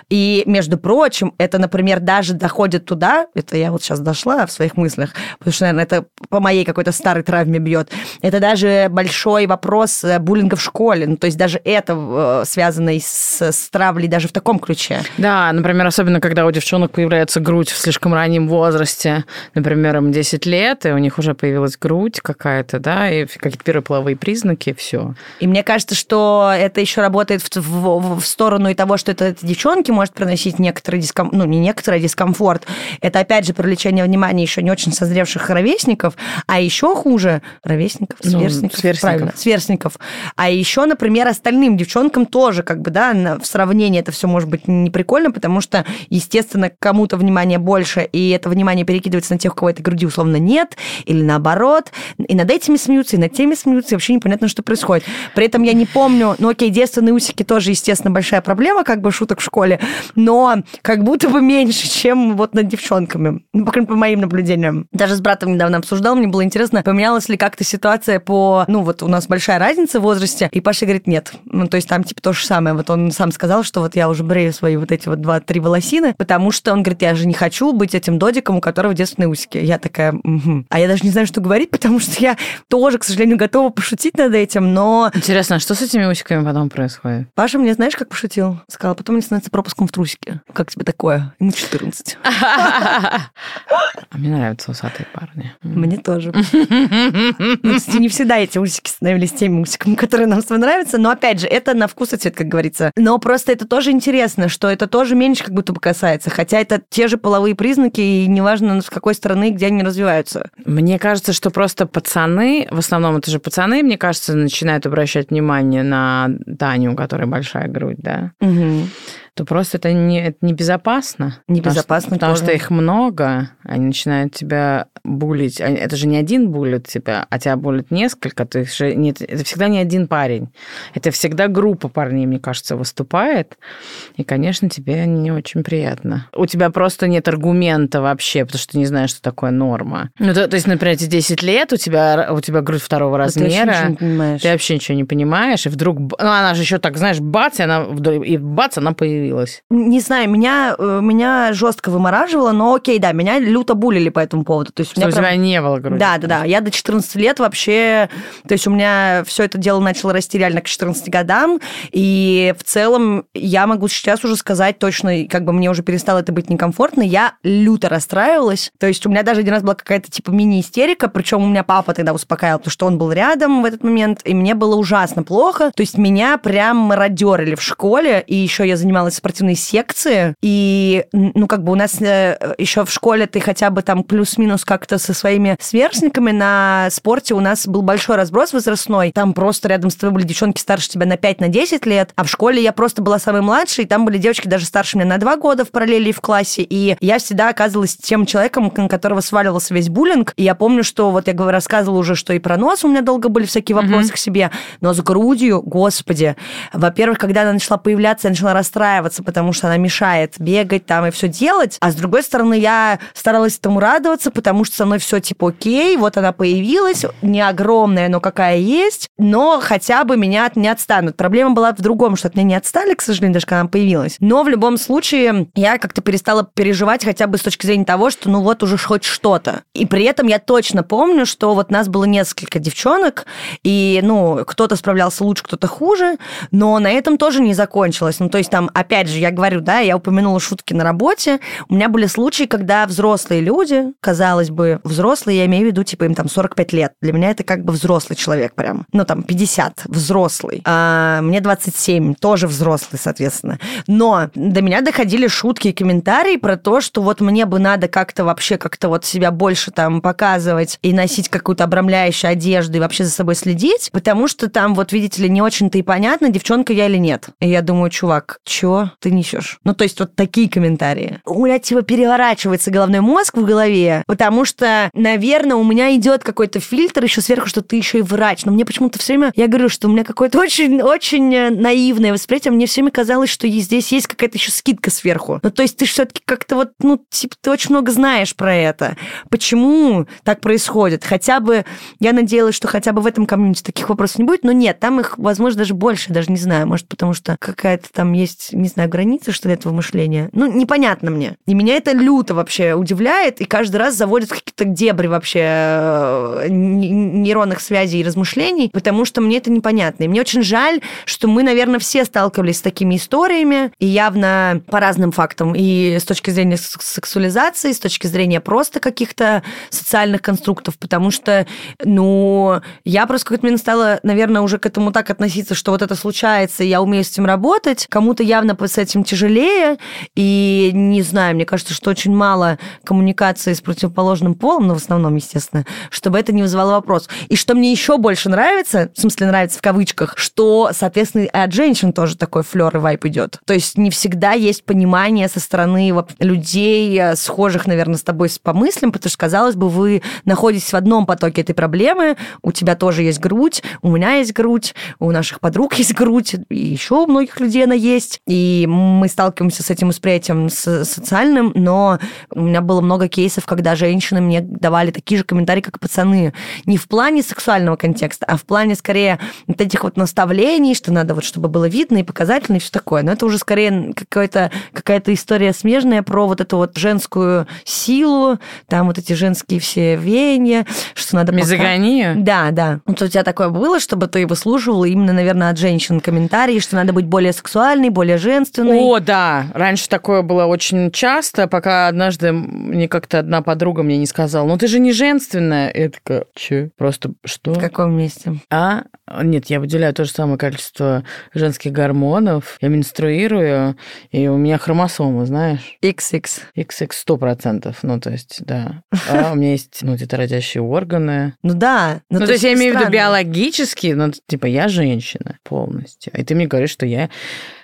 И, между между прочим, это, например, даже доходит туда, это я вот сейчас дошла в своих мыслях, потому что, наверное, это по моей какой-то старой травме бьет. Это даже большой вопрос э, буллинга в школе. Ну, то есть даже это э, связано с, с травлей даже в таком ключе. Да, например, особенно когда у девчонок появляется грудь в слишком раннем возрасте, например, им 10 лет, и у них уже появилась грудь какая-то, да, и какие-то первые половые признаки, все. И мне кажется, что это еще работает в, в, в сторону и того, что это, это девчонки может приносить некоторый дискомфорт, ну, не некоторый дискомфорт. Это, опять же, привлечение внимания еще не очень созревших ровесников, а еще хуже ровесников, сверстников, ну, сверстников. правильно, сверстников. А еще, например, остальным девчонкам тоже, как бы, да, в сравнении это все может быть не прикольно, потому что, естественно, кому-то внимание больше, и это внимание перекидывается на тех, у кого этой груди условно нет, или наоборот, и над этими смеются, и над теми смеются, и вообще непонятно, что происходит. При этом я не помню, ну окей, девственные усики тоже, естественно, большая проблема, как бы шуток в школе, но как будто бы меньше, чем вот над девчонками, ну, по, по моим наблюдениям. Даже с братом недавно обсуждал, мне было интересно, поменялась ли как-то ситуация по, ну вот у нас большая разница в возрасте, и Паша говорит, нет, ну то есть там типа то же самое, вот он сам сказал, что вот я уже брею свои вот эти вот два-три волосины, потому что он говорит, я же не хочу быть этим додиком, у которого девственные усики. Я такая, угу. а я даже не знаю, что говорить, потому что я тоже, к сожалению, готова пошутить над этим, но... Интересно, а что с этими усиками потом происходит? Паша мне, знаешь, как пошутил? Сказал, потом мне становится пропуском в трусике. Как тебе такое? Ему 14. *laughs* А мне нравятся усатые парни. Мне тоже. Ну, не всегда эти усики становились теми усиками, которые нам с вами нравятся, но, опять же, это на вкус и цвет, как говорится. Но просто это тоже интересно, что это тоже меньше как будто бы касается, хотя это те же половые признаки, и неважно, с какой стороны, где они развиваются. Мне кажется, что просто пацаны, в основном это же пацаны, мне кажется, начинают обращать внимание на Таню, у которой большая грудь, да? Угу то просто это не это небезопасно. Небезопасно. Потому, что, потому что их много, они начинают тебя булить. Это же не один булит тебя, а тебя булит несколько. То есть же нет, это всегда не один парень. Это всегда группа парней, мне кажется, выступает. И, конечно, тебе не очень приятно. У тебя просто нет аргумента вообще, потому что ты не знаешь, что такое норма. Ну, то, то есть, например, тебе 10 лет, у тебя, у тебя грудь второго да размера. Ты, ты вообще ничего не понимаешь. И вдруг... Ну, она же еще так, знаешь, бац, и, она, и бац, она появилась появилась? Не знаю, меня, э, меня жестко вымораживало, но окей, да, меня люто булили по этому поводу. То есть у, меня прям... тебя не было груди? Да, да, да. Я до 14 лет вообще... То есть у меня все это дело начало расти реально к 14 годам, и в целом я могу сейчас уже сказать точно, как бы мне уже перестало это быть некомфортно, я люто расстраивалась. То есть у меня даже один раз была какая-то типа мини-истерика, причем у меня папа тогда успокаивал, потому что он был рядом в этот момент, и мне было ужасно плохо. То есть меня прям мародерили в школе, и еще я занималась спортивной секции, и, ну, как бы у нас э, еще в школе ты хотя бы там плюс-минус как-то со своими сверстниками на спорте у нас был большой разброс возрастной, там просто рядом с тобой были девчонки старше тебя на 5 на 10 лет, а в школе я просто была самой младшей, и там были девочки даже старше меня на 2 года в параллели в классе, и я всегда оказывалась тем человеком, на которого сваливался весь буллинг, и я помню, что вот я говорю, рассказывала уже, что и про нос у меня долго были всякие вопросы mm-hmm. к себе, но с грудью, господи, во-первых, когда она начала появляться, я начала расстраиваться, радоваться, потому что она мешает бегать там и все делать. А с другой стороны, я старалась этому радоваться, потому что со мной все типа окей, вот она появилась, не огромная, но какая есть, но хотя бы меня не отстанут. Проблема была в другом, что от меня не отстали, к сожалению, даже когда она появилась. Но в любом случае я как-то перестала переживать хотя бы с точки зрения того, что ну вот уже хоть что-то. И при этом я точно помню, что вот нас было несколько девчонок, и, ну, кто-то справлялся лучше, кто-то хуже, но на этом тоже не закончилось. Ну, то есть там, опять опять же, я говорю, да, я упомянула шутки на работе. У меня были случаи, когда взрослые люди, казалось бы, взрослые, я имею в виду, типа, им там 45 лет. Для меня это как бы взрослый человек прям. Ну, там, 50, взрослый. А мне 27, тоже взрослый, соответственно. Но до меня доходили шутки и комментарии про то, что вот мне бы надо как-то вообще как-то вот себя больше там показывать и носить какую-то обрамляющую одежду и вообще за собой следить, потому что там, вот видите ли, не очень-то и понятно, девчонка я или нет. И я думаю, чувак, чё? Ты несешь? Ну, то есть вот такие комментарии. У меня типа переворачивается головной мозг в голове, потому что, наверное, у меня идет какой-то фильтр еще сверху, что ты еще и врач. Но мне почему-то все время, я говорю, что у меня какое-то *laughs* очень-очень э, наивное восприятие. Мне все время казалось, что здесь есть какая-то еще скидка сверху. Ну, то есть ты все-таки как-то вот, ну, типа, ты очень много знаешь про это. Почему так происходит? Хотя бы, я надеялась, что хотя бы в этом комьюнити таких вопросов не будет, но нет, там их, возможно, даже больше, даже не знаю, может, потому что какая-то там есть, не знаю, граница, что ли, этого мышления. Ну, непонятно мне. И меня это люто вообще удивляет, и каждый раз заводит какие-то дебри вообще э, нейронных связей и размышлений, потому что мне это непонятно. И мне очень жаль, что мы, наверное, все сталкивались с такими историями, и явно по разным фактам, и с точки зрения сексуализации, с точки зрения просто каких-то социальных конструктов, потому что, ну, я просто в какой-то момент стала, наверное, уже к этому так относиться, что вот это случается, и я умею с этим работать, кому-то явно с этим тяжелее, и не знаю, мне кажется, что очень мало коммуникации с противоположным полом, но ну, в основном, естественно, чтобы это не вызывало вопрос. И что мне еще больше нравится, в смысле нравится в кавычках, что, соответственно, и от женщин тоже такой флер и вайп идет. То есть не всегда есть понимание со стороны людей, э, схожих, наверное, с тобой по мыслям, потому что, казалось бы, вы находитесь в одном потоке этой проблемы, у тебя тоже есть грудь, у меня есть грудь, у наших подруг есть грудь, и еще у многих людей она есть, и мы сталкиваемся с этим восприятием социальным, но у меня было много кейсов, когда женщины мне давали такие же комментарии, как пацаны. Не в плане сексуального контекста, а в плане скорее вот этих вот наставлений, что надо вот, чтобы было видно и показательно, и все такое. Но это уже скорее какая-то какая-то история смежная про вот эту вот женскую силу, там вот эти женские все веяния, что надо... Мизогония? Пока... Да, да. Вот у тебя такое было, чтобы ты выслушивала именно, наверное, от женщин комментарии, что надо быть более сексуальной, более женственной? О, да. Раньше такое было очень часто, пока однажды мне как-то одна подруга мне не сказала, ну ты же не женственная. Я такая, че? Просто что? В каком месте? А? Нет, я выделяю то же самое количество женских гормонов. Я менструирую, и у меня хромосомы, знаешь? XX. XX сто процентов. Ну, то есть, да. А у меня есть, ну, где-то родящие органы. Ну да. Ну, то есть я имею в виду биологически, ну, типа, я женщина полностью. И ты мне говоришь, что я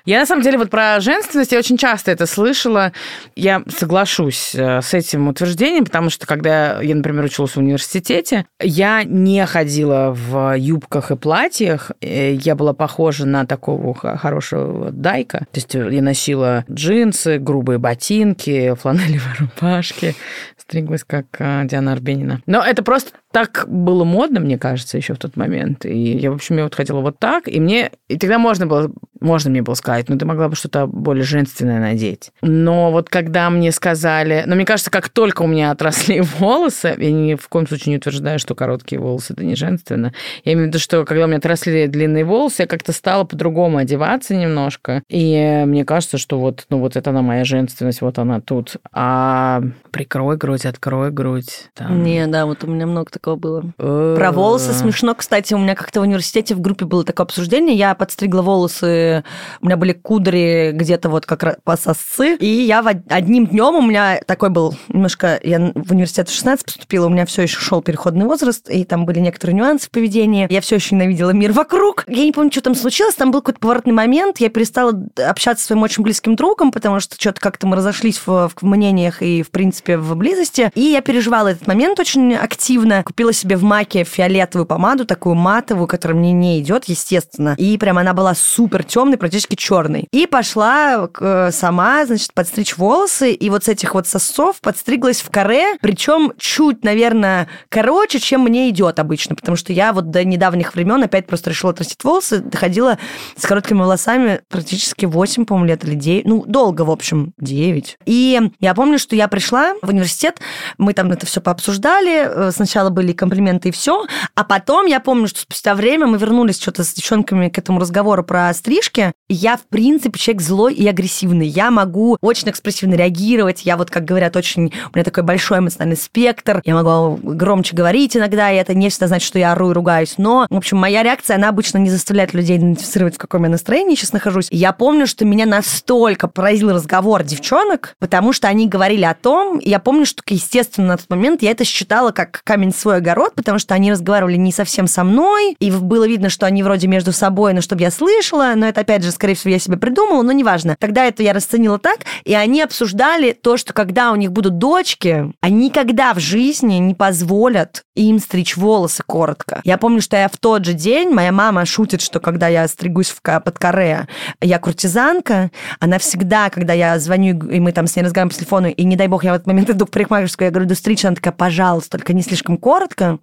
я, на самом деле, вот про женственность я очень часто это слышала. Я соглашусь э, с этим утверждением, потому что, когда я, например, училась в университете, я не ходила в юбках и платьях. Э, я была похожа на такого хорошего дайка. То есть я носила джинсы, грубые ботинки, фланелевые *laughs* рубашки, стриглась как э, Диана Арбенина. Но это просто так было модно, мне кажется, еще в тот момент. И я, в общем, я вот хотела вот так, и мне... И тогда можно было, можно мне было сказать, ну, ты могла бы что-то более женственное надеть. Но вот когда мне сказали... Но мне кажется, как только у меня отросли *laughs* волосы, я ни в коем случае не утверждаю, что короткие волосы – это не женственно. Я имею в виду, что когда у меня отросли длинные волосы, я как-то стала по-другому одеваться немножко. И мне кажется, что вот, ну, вот это она моя женственность, вот она тут. А прикрой грудь, открой грудь. Там. Не, да, вот у меня много такого было. Про волосы смешно, кстати, у меня как-то в университете в группе было такое обсуждение. Я подстригла волосы, у меня были кудри где-то вот как раз по сосцы, и я одним днем у меня такой был немножко, я в университет в 16 поступила, у меня все еще шел переходный возраст, и там были некоторые нюансы в поведении. Я все еще ненавидела мир вокруг. Я не помню, что там случилось, там был какой-то поворотный момент, я перестала общаться с своим очень близким другом, потому что что-то как-то мы разошлись в, в мнениях и, в принципе, в близости, и я переживала этот момент очень активно купила себе в Маке фиолетовую помаду, такую матовую, которая мне не идет, естественно. И прям она была супер темной, практически черной. И пошла э, сама, значит, подстричь волосы, и вот с этих вот сосов подстриглась в каре, причем чуть, наверное, короче, чем мне идет обычно, потому что я вот до недавних времен опять просто решила отрастить волосы, доходила с короткими волосами практически 8, по-моему, лет или 9, ну, долго, в общем, 9. И я помню, что я пришла в университет, мы там это все пообсуждали, э, сначала были комплименты и все. А потом я помню, что спустя время мы вернулись что-то с девчонками к этому разговору про стрижки. Я, в принципе, человек злой и агрессивный. Я могу очень экспрессивно реагировать. Я вот, как говорят, очень... У меня такой большой эмоциональный спектр. Я могу громче говорить иногда, и это не всегда значит, что я ору и ругаюсь. Но, в общем, моя реакция, она обычно не заставляет людей идентифицировать, в каком я настроении сейчас нахожусь. И я помню, что меня настолько поразил разговор девчонок, потому что они говорили о том, я помню, что, естественно, на тот момент я это считала как камень свой огород, потому что они разговаривали не совсем со мной, и было видно, что они вроде между собой, но чтобы я слышала, но это, опять же, скорее всего, я себе придумала, но неважно. Тогда это я расценила так, и они обсуждали то, что когда у них будут дочки, они никогда в жизни не позволят им стричь волосы коротко. Я помню, что я в тот же день, моя мама шутит, что когда я стригусь в, под каре, я куртизанка, она всегда, когда я звоню, и мы там с ней разговариваем по телефону, и не дай бог, я в этот момент иду к парикмахерскую, я говорю, да стричь, она такая, пожалуйста, только не слишком коротко.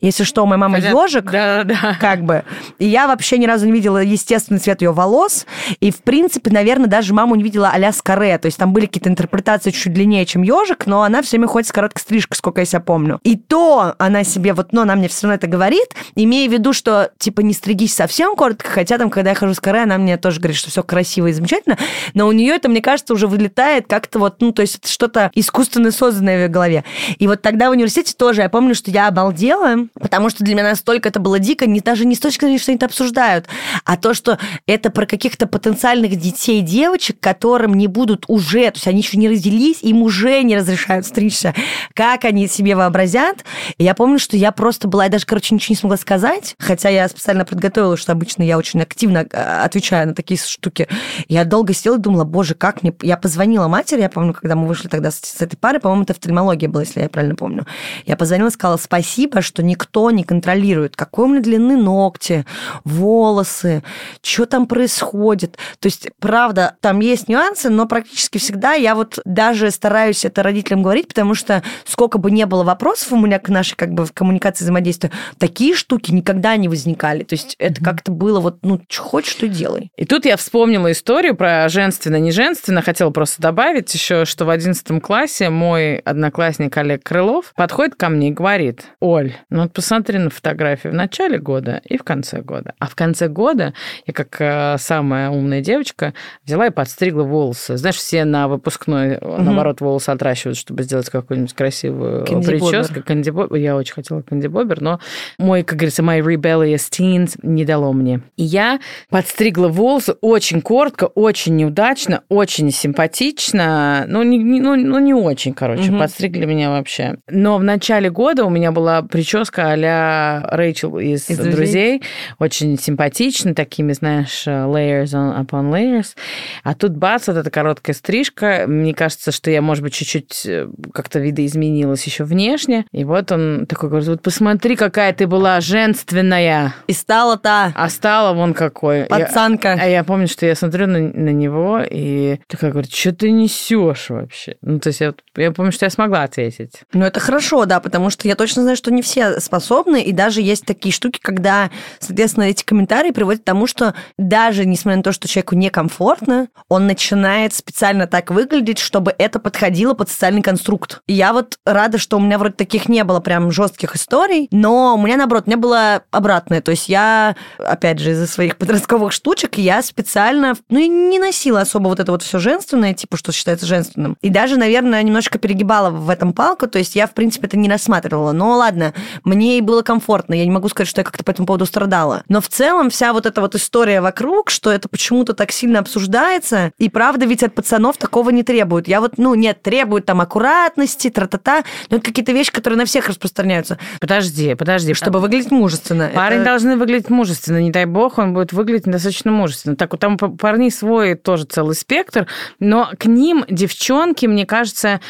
Если что, моя мама ежик, да, да. как бы. И я вообще ни разу не видела естественный цвет ее волос, и, в принципе, наверное, даже маму не видела а-ля скоре, то есть там были какие-то интерпретации чуть длиннее, чем ежик, но она все время ходит с короткой стрижкой, сколько я себя помню. И то она себе вот, но она мне все равно это говорит, имея в виду, что, типа, не стригись совсем коротко, хотя там, когда я хожу с коре, она мне тоже говорит, что все красиво и замечательно, но у нее это, мне кажется, уже вылетает как-то вот, ну, то есть что-то искусственно созданное в ее голове. И вот тогда в университете тоже я помню, что я обалдела, потому что для меня настолько это было дико, не, даже не с точки зрения, что они это обсуждают, а то, что это про каких-то потенциальных детей, девочек, которым не будут уже, то есть они еще не родились, им уже не разрешают стричься, как они себе вообразят. И я помню, что я просто была, я даже, короче, ничего не смогла сказать, хотя я специально подготовила, что обычно я очень активно а, отвечаю на такие штуки. Я долго сидела и думала, боже, как мне... Я позвонила матери, я помню, когда мы вышли тогда с, с этой пары, по-моему, это офтальмология была, если я правильно помню. Я позвонила сказала спасибо, что никто не контролирует, какой у меня длины ногти, волосы, что там происходит. То есть, правда, там есть нюансы, но практически всегда я вот даже стараюсь это родителям говорить, потому что сколько бы не было вопросов у меня к нашей как бы в коммуникации взаимодействия, такие штуки никогда не возникали. То есть это mm-hmm. как-то было вот, ну, что хочешь, что делай. И тут я вспомнила историю про женственно-неженственно. Хотела просто добавить еще, что в одиннадцатом классе мой одноклассник Олег Крылов подходит ко мне и говорит, Оль, ну вот посмотри на фотографии в начале года и в конце года. А в конце года я, как э, самая умная девочка, взяла и подстригла волосы. Знаешь, все на выпускной, угу. наоборот, волосы отращивают, чтобы сделать какую-нибудь красивую Кэнди прическу. Кэнди Бобер. Я очень хотела Кэнди Бобер, но мой, как говорится, my rebellious teens не дало мне. И я подстригла волосы очень коротко, очень неудачно, очень симпатично. Ну, не, ну, ну, не очень, короче, угу. подстригли меня вообще. Но в начале года у меня была прическа а-ля Рэйчел из, из друзей. друзей. Очень симпатично, такими, знаешь, layers upon layers. А тут бац, вот эта короткая стрижка. Мне кажется, что я, может быть, чуть-чуть э, как-то видоизменилась еще внешне. И вот он такой говорит, вот посмотри, какая ты была женственная. И стала-то. А стала вон какой. Пацанка. Я, а я помню, что я смотрю на, на него и такая говорит, что ты несешь вообще? Ну, то есть я, я помню, что я смогла ответить. Ну, это хорошо, да, потому что я точно знаю, что не все способны, и даже есть такие штуки, когда, соответственно, эти комментарии приводят к тому, что даже несмотря на то, что человеку некомфортно, он начинает специально так выглядеть, чтобы это подходило под социальный конструкт. И я вот рада, что у меня вроде таких не было прям жестких историй, но у меня, наоборот, не было обратное. То есть я, опять же, из-за своих *laughs* подростковых штучек, я специально, ну, и не носила особо вот это вот все женственное, типа, что считается женственным. И даже, наверное, немножко перегибала в этом палку, то есть я, в принципе, это не рассматривала. Но ладно, мне и было комфортно, я не могу сказать, что я как-то по этому поводу страдала. Но в целом вся вот эта вот история вокруг, что это почему-то так сильно обсуждается, и правда ведь от пацанов такого не требуют. Я вот, ну, нет, требуют там аккуратности, тра-та-та, но это какие-то вещи, которые на всех распространяются. Подожди, подожди. Чтобы выглядеть мужественно. Парень это... должны выглядеть мужественно, не дай бог, он будет выглядеть достаточно мужественно. Так, вот там парней свой тоже целый спектр, но к ним девчонки, мне кажется,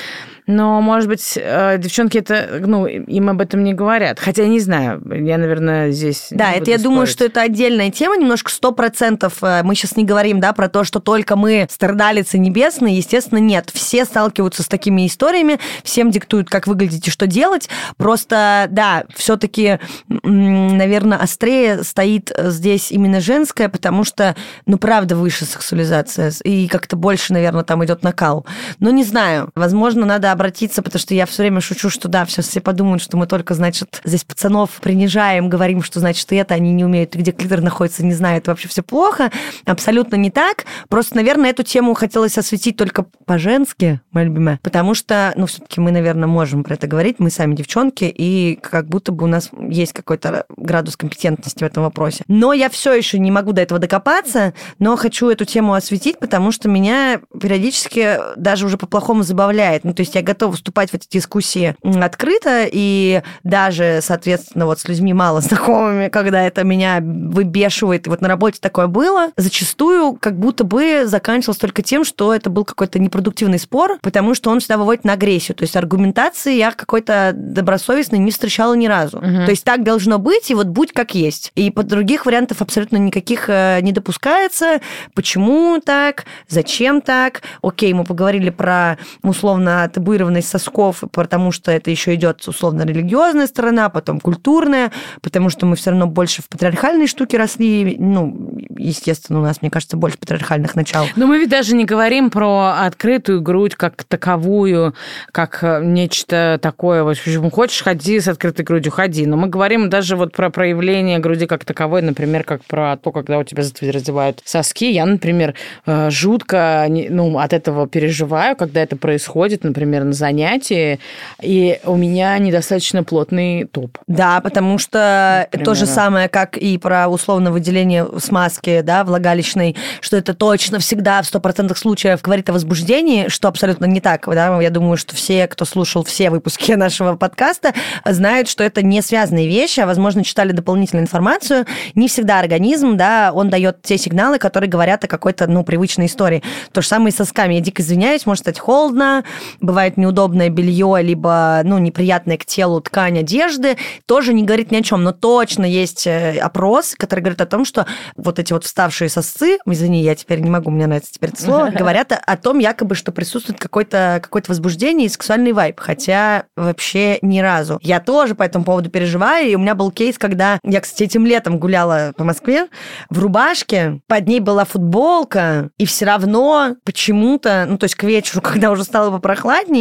но, может быть, э, девчонки это, ну, им об этом не говорят. Хотя я не знаю, я, наверное, здесь... Да, это я спорить. думаю, что это отдельная тема, немножко сто процентов. Э, мы сейчас не говорим, да, про то, что только мы страдалицы небесные. Естественно, нет. Все сталкиваются с такими историями, всем диктуют, как выглядеть и что делать. Просто, да, все-таки, наверное, острее стоит здесь именно женское, потому что, ну, правда, выше сексуализация. И как-то больше, наверное, там идет накал. Но не знаю, возможно, надо обратиться, потому что я все время шучу, что да, сейчас все подумают, что мы только, значит, здесь пацанов принижаем, говорим, что, значит, это они не умеют, где клитор находится, не знают, вообще все плохо. Абсолютно не так. Просто, наверное, эту тему хотелось осветить только по-женски, моя любимая, потому что, ну, все-таки мы, наверное, можем про это говорить, мы сами девчонки, и как будто бы у нас есть какой-то градус компетентности в этом вопросе. Но я все еще не могу до этого докопаться, но хочу эту тему осветить, потому что меня периодически даже уже по-плохому забавляет. Ну, то есть я готова вступать в эти дискуссии открыто, и даже, соответственно, вот с людьми мало знакомыми, когда это меня выбешивает, и вот на работе такое было, зачастую как будто бы заканчивалось только тем, что это был какой-то непродуктивный спор, потому что он всегда выводит на агрессию. То есть аргументации я какой-то добросовестной не встречала ни разу. Угу. То есть так должно быть, и вот будь как есть. И под других вариантов абсолютно никаких э, не допускается. Почему так? Зачем так? Окей, мы поговорили про условно табуированность сосков, потому что это еще идет условно религиозная сторона, потом культурная, потому что мы все равно больше в патриархальной штуке росли. Ну, естественно, у нас, мне кажется, больше патриархальных начал. Но мы ведь даже не говорим про открытую грудь как таковую, как э, нечто такое. Вот, хочешь, ходи с открытой грудью, ходи. Но мы говорим даже вот про проявление груди как таковой, например, как про то, когда у тебя раздевают соски. Я, например, э, жутко ну, от этого переживаю, когда это происходит, например, на занятии, и у меня недостаточно плотный топ. Да, потому что например. то же самое, как и про условно выделение смазки, да, влагалищной, что это точно всегда в 100% случаев говорит о возбуждении, что абсолютно не так. Да? Я думаю, что все, кто слушал все выпуски *laughs* нашего подкаста, знают, что это не связанные вещи, а, возможно, читали дополнительную информацию. Не всегда организм, да, он дает те сигналы, которые говорят о какой-то, ну, привычной истории. То же самое и с сосками. Я дико извиняюсь, может стать холодно, бывает неудобное белье, либо, ну, неприятная к телу ткань одежды, тоже не говорит ни о чем. Но точно есть э, опрос, который говорит о том, что вот эти вот вставшие сосцы, извини, я теперь не могу, мне нравится теперь это слово, *laughs* говорят о том якобы, что присутствует какое-то какое возбуждение и сексуальный вайб, хотя вообще ни разу. Я тоже по этому поводу переживаю, и у меня был кейс, когда я, кстати, этим летом гуляла по Москве в рубашке, под ней была футболка, и все равно почему-то, ну, то есть к вечеру, *laughs* когда уже стало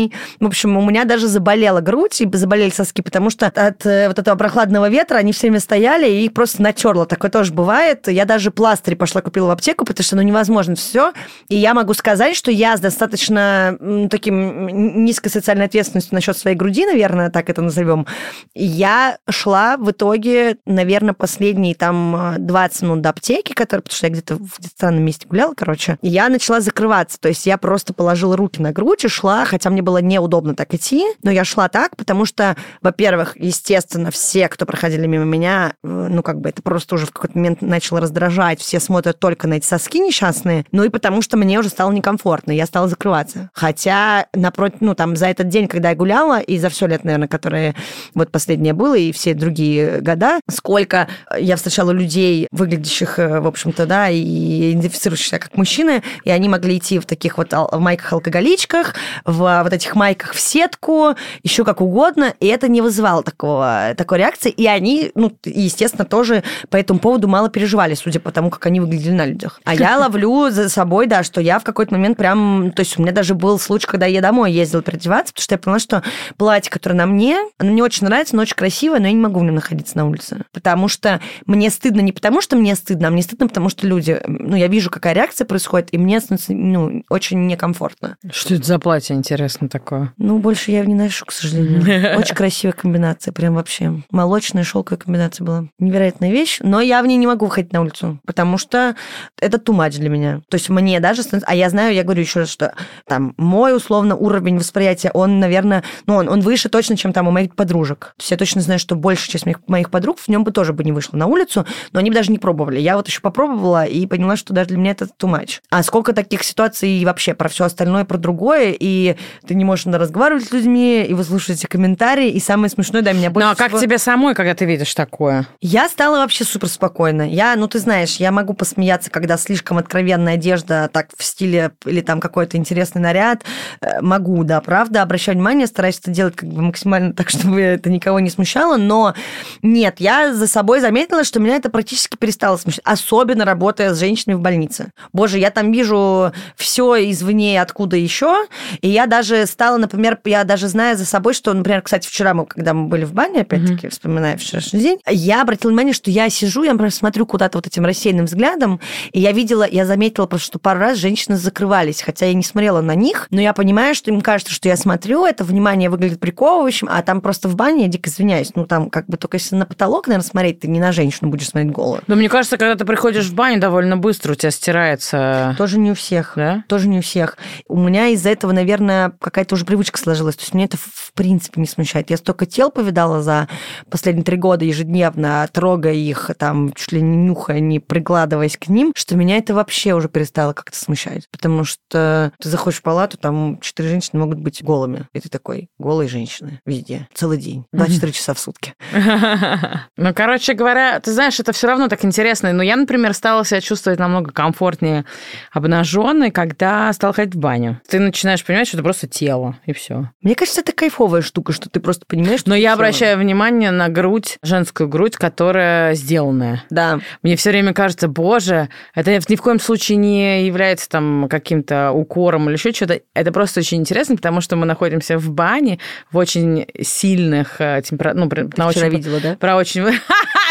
попрохладней, в общем, у меня даже заболела грудь и заболели соски, потому что от э, вот этого прохладного ветра они все время стояли, и их просто натерла. Такое тоже бывает. Я даже пластырь пошла купила в аптеку, потому что, ну, невозможно все. И я могу сказать, что я с достаточно таким низкой социальной ответственностью насчет своей груди, наверное, так это назовем, я шла в итоге, наверное, последние там 20 минут до аптеки, который, потому что я где-то в странном месте гуляла, короче, я начала закрываться. То есть я просто положила руки на грудь и шла, хотя мне было неудобно так идти, но я шла так, потому что, во-первых, естественно, все, кто проходили мимо меня, э, ну, как бы это просто уже в какой-то момент начало раздражать, все смотрят только на эти соски несчастные, ну и потому что мне уже стало некомфортно, я стала закрываться. Хотя напротив, ну, там, за этот день, когда я гуляла, и за все лет, наверное, которые вот последнее было, и все другие года, сколько я встречала людей, выглядящих, э, в общем-то, да, и идентифицирующихся как мужчины, и они могли идти в таких вот в майках-алкоголичках, в вот этих майках в сетку, еще как угодно, и это не вызывало такого, такой реакции, и они, ну, естественно, тоже по этому поводу мало переживали, судя по тому, как они выглядели на людях. А я ловлю за собой, да, что я в какой-то момент прям, то есть у меня даже был случай, когда я домой ездила переодеваться, потому что я поняла, что платье, которое на мне, оно мне очень нравится, оно очень красивое, но я не могу в нем находиться на улице. Потому что мне стыдно не потому, что мне стыдно, а мне стыдно, потому что люди, ну, я вижу, какая реакция происходит, и мне становится, ну, очень некомфортно. Что это за платье, интересно, такое? Ну, больше я не ношу, к сожалению. *laughs* Очень красивая комбинация, прям вообще. Молочная шелковая комбинация была. Невероятная вещь, но я в ней не могу выходить на улицу, потому что это much для меня. То есть мне даже... А я знаю, я говорю еще раз, что там мой, условно, уровень восприятия, он, наверное, ну, он, он выше точно, чем там у моих подружек. То есть я точно знаю, что больше часть моих, моих подруг в нем бы тоже бы не вышла на улицу, но они бы даже не пробовали. Я вот еще попробовала и поняла, что даже для меня это too much. А сколько таких ситуаций вообще про все остальное, про другое, и ты не можешь разговаривать с людьми, и вы слушаете комментарии, и самое смешное, да, меня больше Ну, а как тебе самой, когда ты видишь такое? Я стала вообще супер спокойна. Я, ну, ты знаешь, я могу посмеяться, когда слишком откровенная одежда, так в стиле или там какой-то интересный наряд. Э, могу, да, правда, обращать внимание, стараюсь это делать как бы максимально так, *laughs* чтобы это никого не смущало, но нет, я за собой заметила, что меня это практически перестало смущать, особенно работая с женщинами в больнице. Боже, я там вижу все извне, откуда еще, и я даже стала, например, я даже знаю за собой, что, например, кстати, вчера мы, когда мы были в бане, опять-таки, mm-hmm. вспоминая вчерашний день, я обратила внимание, что я сижу, я, например, смотрю куда-то вот этим рассеянным взглядом, и я видела, я заметила просто, что пару раз женщины закрывались, хотя я не смотрела на них, но я понимаю, что им кажется, что я смотрю, это внимание выглядит приковывающим, а там просто в бане, я дико извиняюсь, ну там как бы только если на потолок, наверное, смотреть, ты не на женщину будешь смотреть голову. Но мне кажется, когда ты приходишь в баню, довольно быстро у тебя стирается. Тоже не у всех. Да? Тоже не у всех. У меня из-за этого, наверное, как какая-то уже привычка сложилась. То есть меня это в принципе не смущает. Я столько тел повидала за последние три года ежедневно, трогая их, там, чуть ли не нюхая, не прикладываясь к ним, что меня это вообще уже перестало как-то смущать. Потому что ты заходишь в палату, там четыре женщины могут быть голыми. И ты такой, голые женщины везде, целый день, 24 часа в сутки. *laughs* Ну, короче говоря, ты знаешь, это все равно так интересно. Но я, например, стала себя чувствовать намного комфортнее обнаженной, когда стала ходить в баню. Ты начинаешь понимать, что это просто тело, и все. Мне кажется, это кайфовая штука, что ты просто понимаешь, что Но я тело. обращаю внимание на грудь, женскую грудь, которая сделанная. Да. Мне все время кажется, боже, это ни в коем случае не является там каким-то укором или еще что-то. Это просто очень интересно, потому что мы находимся в бане в очень сильных температурах. Ну, на Вчера очень... видела, да? Про очень... *laughs*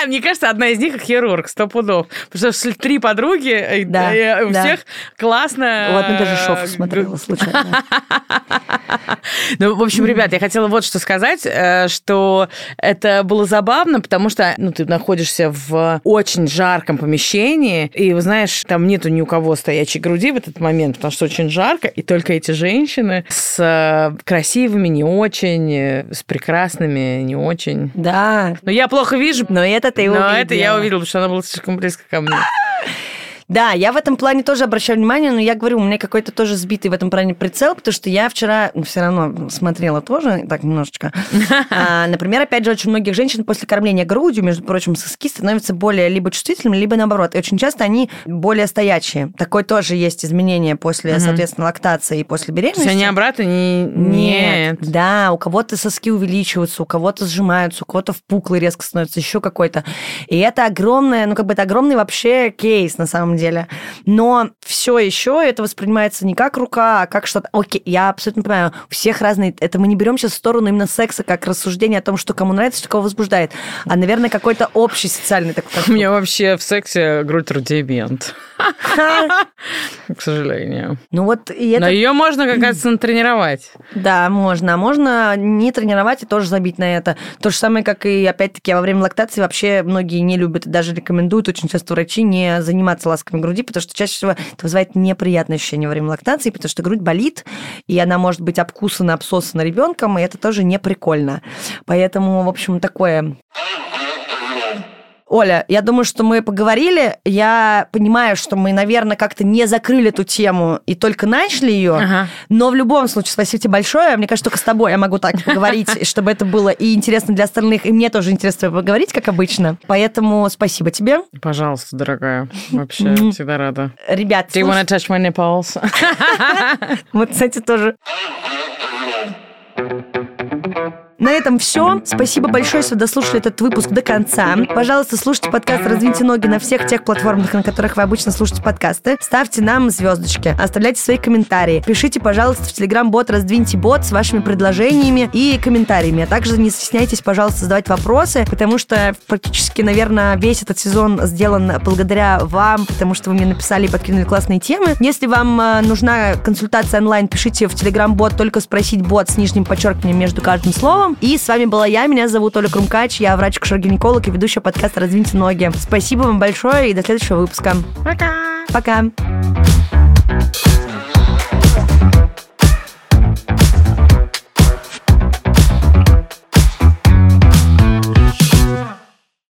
Мне кажется, одна из них хирург, сто пудов. Потому что три подруги, э, Да, э, у да. всех классно... Вот мы даже шоу э, смотрела случайно. *laughs* ну, в общем, ребят, я хотела вот что сказать, э, что это было забавно, потому что ну, ты находишься в очень жарком помещении, и, вы знаешь, там нету ни у кого стоячей груди в этот момент, потому что очень жарко, и только эти женщины с э, красивыми, не очень, э, с прекрасными, не очень. Да. Но я плохо вижу, Но это ты но увидела. это я увидела, потому что она была слишком близко ко мне. *laughs* Да, я в этом плане тоже обращаю внимание, но я говорю, у меня какой-то тоже сбитый в этом плане прицел, потому что я вчера все равно смотрела тоже, так немножечко. *laughs* А, например, опять же, очень многих женщин после кормления грудью, между прочим, соски становятся более либо чувствительными, либо наоборот. И очень часто они более стоячие. Такое тоже есть изменение после, соответственно, лактации и после То беременности. есть они обратно не... Нет. Да, у кого-то соски увеличиваются, у кого-то сжимаются, у кого-то впуклый резко становится, еще какой-то. И это огромное, ну как бы это огромный вообще кейс на самом деле. Но все еще это воспринимается не как рука, а как что-то. Окей, я абсолютно понимаю, у всех разные. Это мы не берем сейчас в сторону именно секса как рассуждение о том, что кому нравится, что кого возбуждает, а, наверное, какой-то общий социальный такой. У меня вообще в сексе грудь рудимент, к сожалению. Ну вот и это Но ее можно как раз натренировать. Да, можно. А можно не тренировать и тоже забить на это. То же самое, как и, опять-таки, во время лактации вообще многие не любят и даже рекомендуют очень часто врачи не заниматься ласками груди, потому что чаще всего это вызывает неприятное ощущение во время лактации, потому что грудь болит, и она может быть обкусана, обсосана ребенком, и это тоже не прикольно. Поэтому, в общем, такое Оля, я думаю, что мы поговорили. Я понимаю, что мы, наверное, как-то не закрыли эту тему и только начали ее. Ага. Но в любом случае, спасибо тебе большое. Мне кажется, только с тобой я могу так поговорить, *laughs* чтобы это было и интересно для остальных, и мне тоже интересно поговорить, как обычно. Поэтому спасибо тебе. Пожалуйста, дорогая. Вообще, всегда рада. Ребят, Do you wanna touch my nipples? *laughs* вот, кстати, тоже. *laughs* На этом все. Спасибо большое, что дослушали этот выпуск до конца. Пожалуйста, слушайте подкаст «Раздвиньте ноги» на всех тех платформах, на которых вы обычно слушаете подкасты. Ставьте нам звездочки, оставляйте свои комментарии. Пишите, пожалуйста, в телеграм-бот «Раздвиньте бот» с вашими предложениями и комментариями. А также не стесняйтесь, пожалуйста, задавать вопросы, потому что практически, наверное, весь этот сезон сделан благодаря вам, потому что вы мне написали и подкинули классные темы. Если вам э, нужна консультация онлайн, пишите в телеграм-бот «Только спросить бот» с нижним подчеркиванием между каждым словом. И с вами была я, меня зовут Оля Крумкач, я врач-кушер-гинеколог и ведущая подкаста «Развиньте ноги». Спасибо вам большое и до следующего выпуска. Пока! Пока!